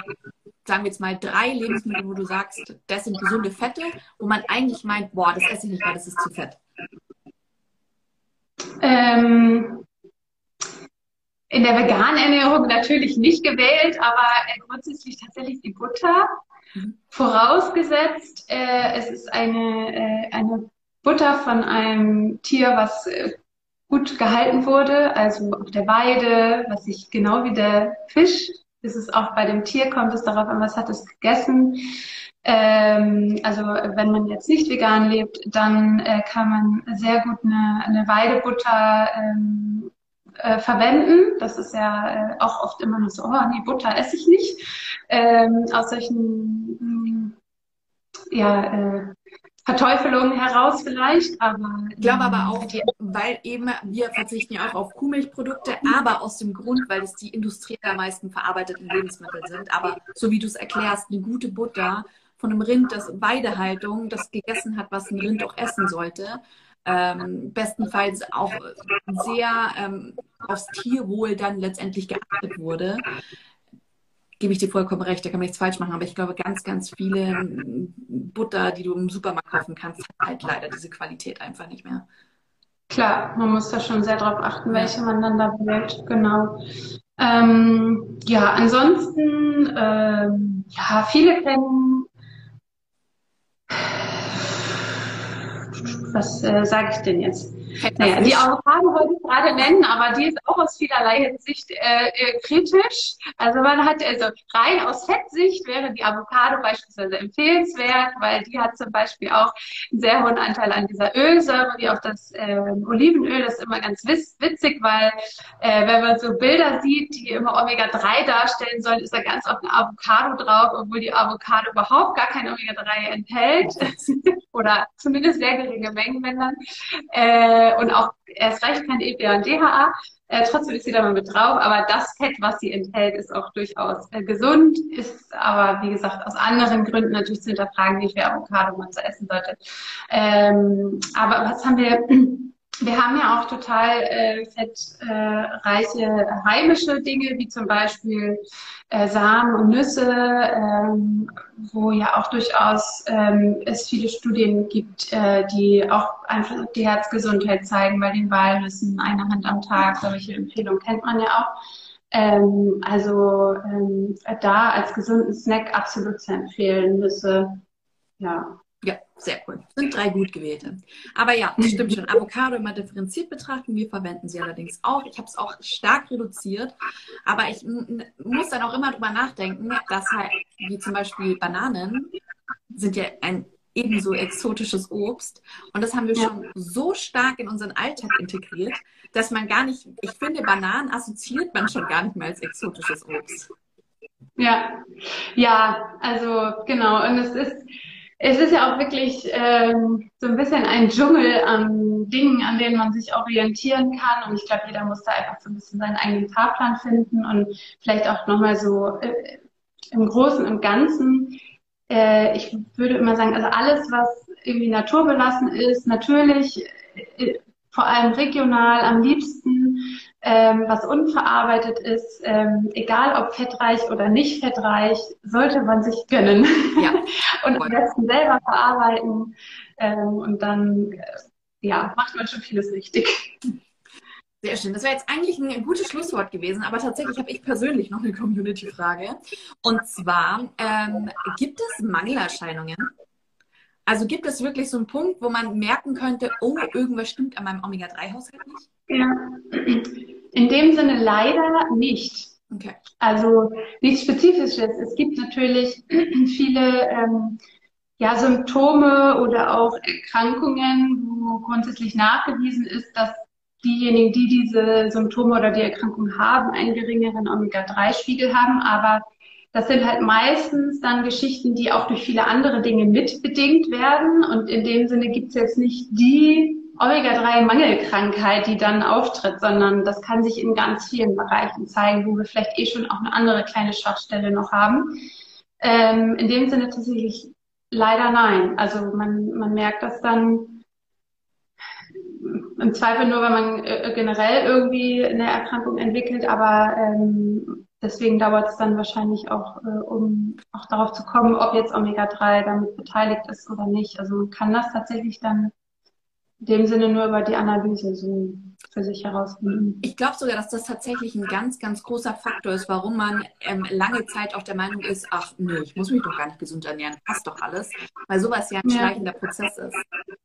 [SPEAKER 1] sagen wir jetzt mal, drei Lebensmittel, wo du sagst, das sind gesunde Fette, wo man eigentlich meint, boah, das esse ich nicht, weil das ist zu fett.
[SPEAKER 2] Ähm, in der veganen Ernährung natürlich nicht gewählt, aber grundsätzlich tatsächlich die Butter. Mhm. Vorausgesetzt, äh, es ist eine, äh, eine Butter von einem Tier, was äh, gut gehalten wurde, also auf der Weide, was sich genau wie der Fisch, ist es auch bei dem Tier, kommt es darauf an, was hat es gegessen. Ähm, also wenn man jetzt nicht vegan lebt, dann äh, kann man sehr gut eine, eine Weidebutter ähm, äh, verwenden. Das ist ja äh, auch oft immer nur so, oh nee, Butter esse ich nicht. Ähm, aus solchen mm, ja, äh, Verteufelung heraus vielleicht, aber.
[SPEAKER 1] Ich glaube aber auch, weil eben wir verzichten ja auch auf Kuhmilchprodukte, aber aus dem Grund, weil es die Industrie der meisten verarbeiteten Lebensmittel sind. Aber so wie du es erklärst, eine gute Butter von einem Rind, das Weidehaltung, das gegessen hat, was ein Rind auch essen sollte, ähm, bestenfalls auch sehr ähm, aufs Tierwohl dann letztendlich geachtet wurde gebe ich dir vollkommen recht, da kann man nichts falsch machen, aber ich glaube, ganz, ganz viele Butter, die du im Supermarkt kaufen kannst, hat halt leider diese Qualität einfach nicht mehr.
[SPEAKER 2] Klar, man muss da schon sehr darauf achten, welche man dann da wählt, genau. Ähm, ja, ansonsten, ähm, ja, viele kennen, was äh, sage ich denn jetzt? Naja, die Avocado wollte ich gerade nennen, aber die ist auch aus vielerlei Hinsicht äh, äh, kritisch. Also man hat also rein aus Fettsicht wäre die Avocado beispielsweise empfehlenswert, weil die hat zum Beispiel auch einen sehr hohen Anteil an dieser Ölsäure, wie auch das äh, Olivenöl. Das ist immer ganz witzig, weil äh, wenn man so Bilder sieht, die immer Omega-3 darstellen sollen, ist da ganz oft eine Avocado drauf, obwohl die Avocado überhaupt gar kein Omega-3 enthält oder zumindest sehr geringe Mengen, wenn dann. Äh, und auch erst recht kein EPA und DHA. Äh, trotzdem ist sie da mal mit drauf, aber das Fett, was sie enthält, ist auch durchaus äh, gesund, ist aber, wie gesagt, aus anderen Gründen natürlich zu hinterfragen, wie viel Avocado man so essen sollte. Ähm, aber was haben wir wir haben ja auch total äh, fettreiche äh, heimische Dinge, wie zum Beispiel äh, Samen und Nüsse, ähm, wo ja auch durchaus ähm, es viele Studien gibt, äh, die auch einfach die Herzgesundheit zeigen bei den Walnüssen, eine Hand am Tag, solche Empfehlungen kennt man ja auch. Ähm, also ähm, da als gesunden Snack absolut zu empfehlen, Nüsse, ja,
[SPEAKER 1] ja, sehr cool. Sind drei gut gewählte. Aber ja, das stimmt schon. Avocado immer differenziert betrachten. Wir verwenden sie allerdings auch. Ich habe es auch stark reduziert. Aber ich muss dann auch immer drüber nachdenken, dass halt, wie zum Beispiel Bananen, sind ja ein ebenso exotisches Obst. Und das haben wir schon so stark in unseren Alltag integriert, dass man gar nicht, ich finde, Bananen assoziiert man schon gar nicht mehr als exotisches Obst.
[SPEAKER 2] Ja, ja, also genau. Und es ist, es ist ja auch wirklich ähm, so ein bisschen ein Dschungel an Dingen, an denen man sich orientieren kann. Und ich glaube, jeder muss da einfach so ein bisschen seinen eigenen Fahrplan finden und vielleicht auch nochmal so äh, im Großen und Ganzen. Äh, ich würde immer sagen, also alles, was irgendwie naturbelassen ist, natürlich, äh, vor allem regional, am liebsten ähm, was unverarbeitet ist, ähm, egal ob fettreich oder nicht fettreich, sollte man sich gönnen. Ja. und am besten selber verarbeiten. Ähm, und dann, äh, ja, macht man schon vieles richtig.
[SPEAKER 1] Sehr schön. Das wäre jetzt eigentlich ein gutes Schlusswort gewesen, aber tatsächlich habe ich persönlich noch eine Community-Frage. Und zwar, ähm, gibt es Mangelerscheinungen? Also gibt es wirklich so einen Punkt, wo man merken könnte, oh, irgendwas stimmt an meinem Omega-3-Haushalt nicht?
[SPEAKER 2] Ja, in dem Sinne leider nicht. Okay. Also nichts Spezifisches. Es gibt natürlich viele ähm, ja, Symptome oder auch Erkrankungen, wo grundsätzlich nachgewiesen ist, dass diejenigen, die diese Symptome oder die Erkrankung haben, einen geringeren Omega-3-Spiegel haben. Aber das sind halt meistens dann Geschichten, die auch durch viele andere Dinge mitbedingt werden. Und in dem Sinne gibt es jetzt nicht die Omega-3-Mangelkrankheit, die dann auftritt, sondern das kann sich in ganz vielen Bereichen zeigen, wo wir vielleicht eh schon auch eine andere kleine Schwachstelle noch haben. Ähm, in dem Sinne tatsächlich leider nein. Also man, man merkt das dann im Zweifel nur, wenn man äh, generell irgendwie eine Erkrankung entwickelt, aber ähm, deswegen dauert es dann wahrscheinlich auch, äh, um auch darauf zu kommen, ob jetzt Omega-3 damit beteiligt ist oder nicht. Also man kann das tatsächlich dann in dem Sinne nur über die Analyse so für sich herausfinden.
[SPEAKER 1] Ich glaube sogar, dass das tatsächlich ein ganz, ganz großer Faktor ist, warum man ähm, lange Zeit auch der Meinung ist, ach nee, ich muss mich doch gar nicht gesund ernähren, passt doch alles, weil sowas ja ein ja. schleichender Prozess ist.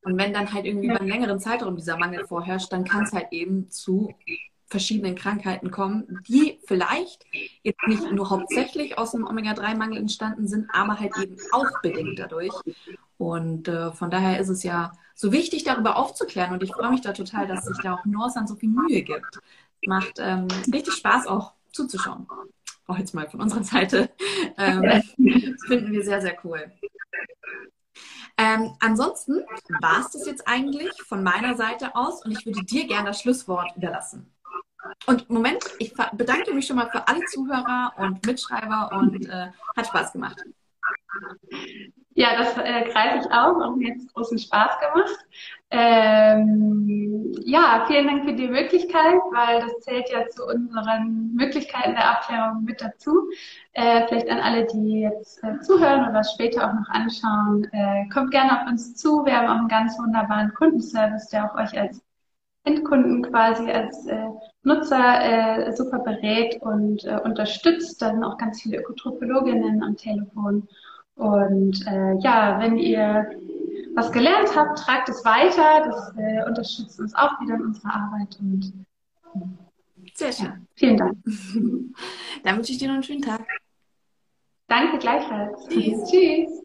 [SPEAKER 1] Und wenn dann halt irgendwie ja. über einen längeren Zeitraum dieser Mangel vorherrscht, dann kann es halt eben zu verschiedenen Krankheiten kommen, die vielleicht jetzt nicht nur hauptsächlich aus dem Omega-3-Mangel entstanden sind, aber halt eben auch bedingt dadurch. Und äh, von daher ist es ja so wichtig, darüber aufzuklären. Und ich freue mich da total, dass sich da auch Norsan so viel Mühe gibt. Macht ähm, richtig Spaß auch zuzuschauen. Auch jetzt mal von unserer Seite. Ähm, das finden wir sehr, sehr cool. Ähm, ansonsten war es das jetzt eigentlich von meiner Seite aus und ich würde dir gerne das Schlusswort überlassen. Und Moment, ich bedanke mich schon mal für alle Zuhörer und Mitschreiber und äh, hat Spaß gemacht.
[SPEAKER 2] Ja, das äh, greife ich auch und mir hat es großen Spaß gemacht. Ähm, ja, vielen Dank für die Möglichkeit, weil das zählt ja zu unseren Möglichkeiten der Abklärung mit dazu. Äh, vielleicht an alle, die jetzt äh, zuhören oder später auch noch anschauen, äh, kommt gerne auf uns zu. Wir haben auch einen ganz wunderbaren Kundenservice, der auch euch als Endkunden quasi als äh, Nutzer äh, super berät und äh, unterstützt. Da sind auch ganz viele Ökotropologinnen am Telefon. Und äh, ja, wenn ihr was gelernt habt, tragt es weiter. Das äh, unterstützt uns auch wieder in unserer Arbeit. Und
[SPEAKER 1] sehr schön. Ja,
[SPEAKER 2] vielen Dank.
[SPEAKER 1] Dann wünsche ich dir noch einen schönen Tag.
[SPEAKER 2] Danke gleichfalls. Tschüss. Tschüss.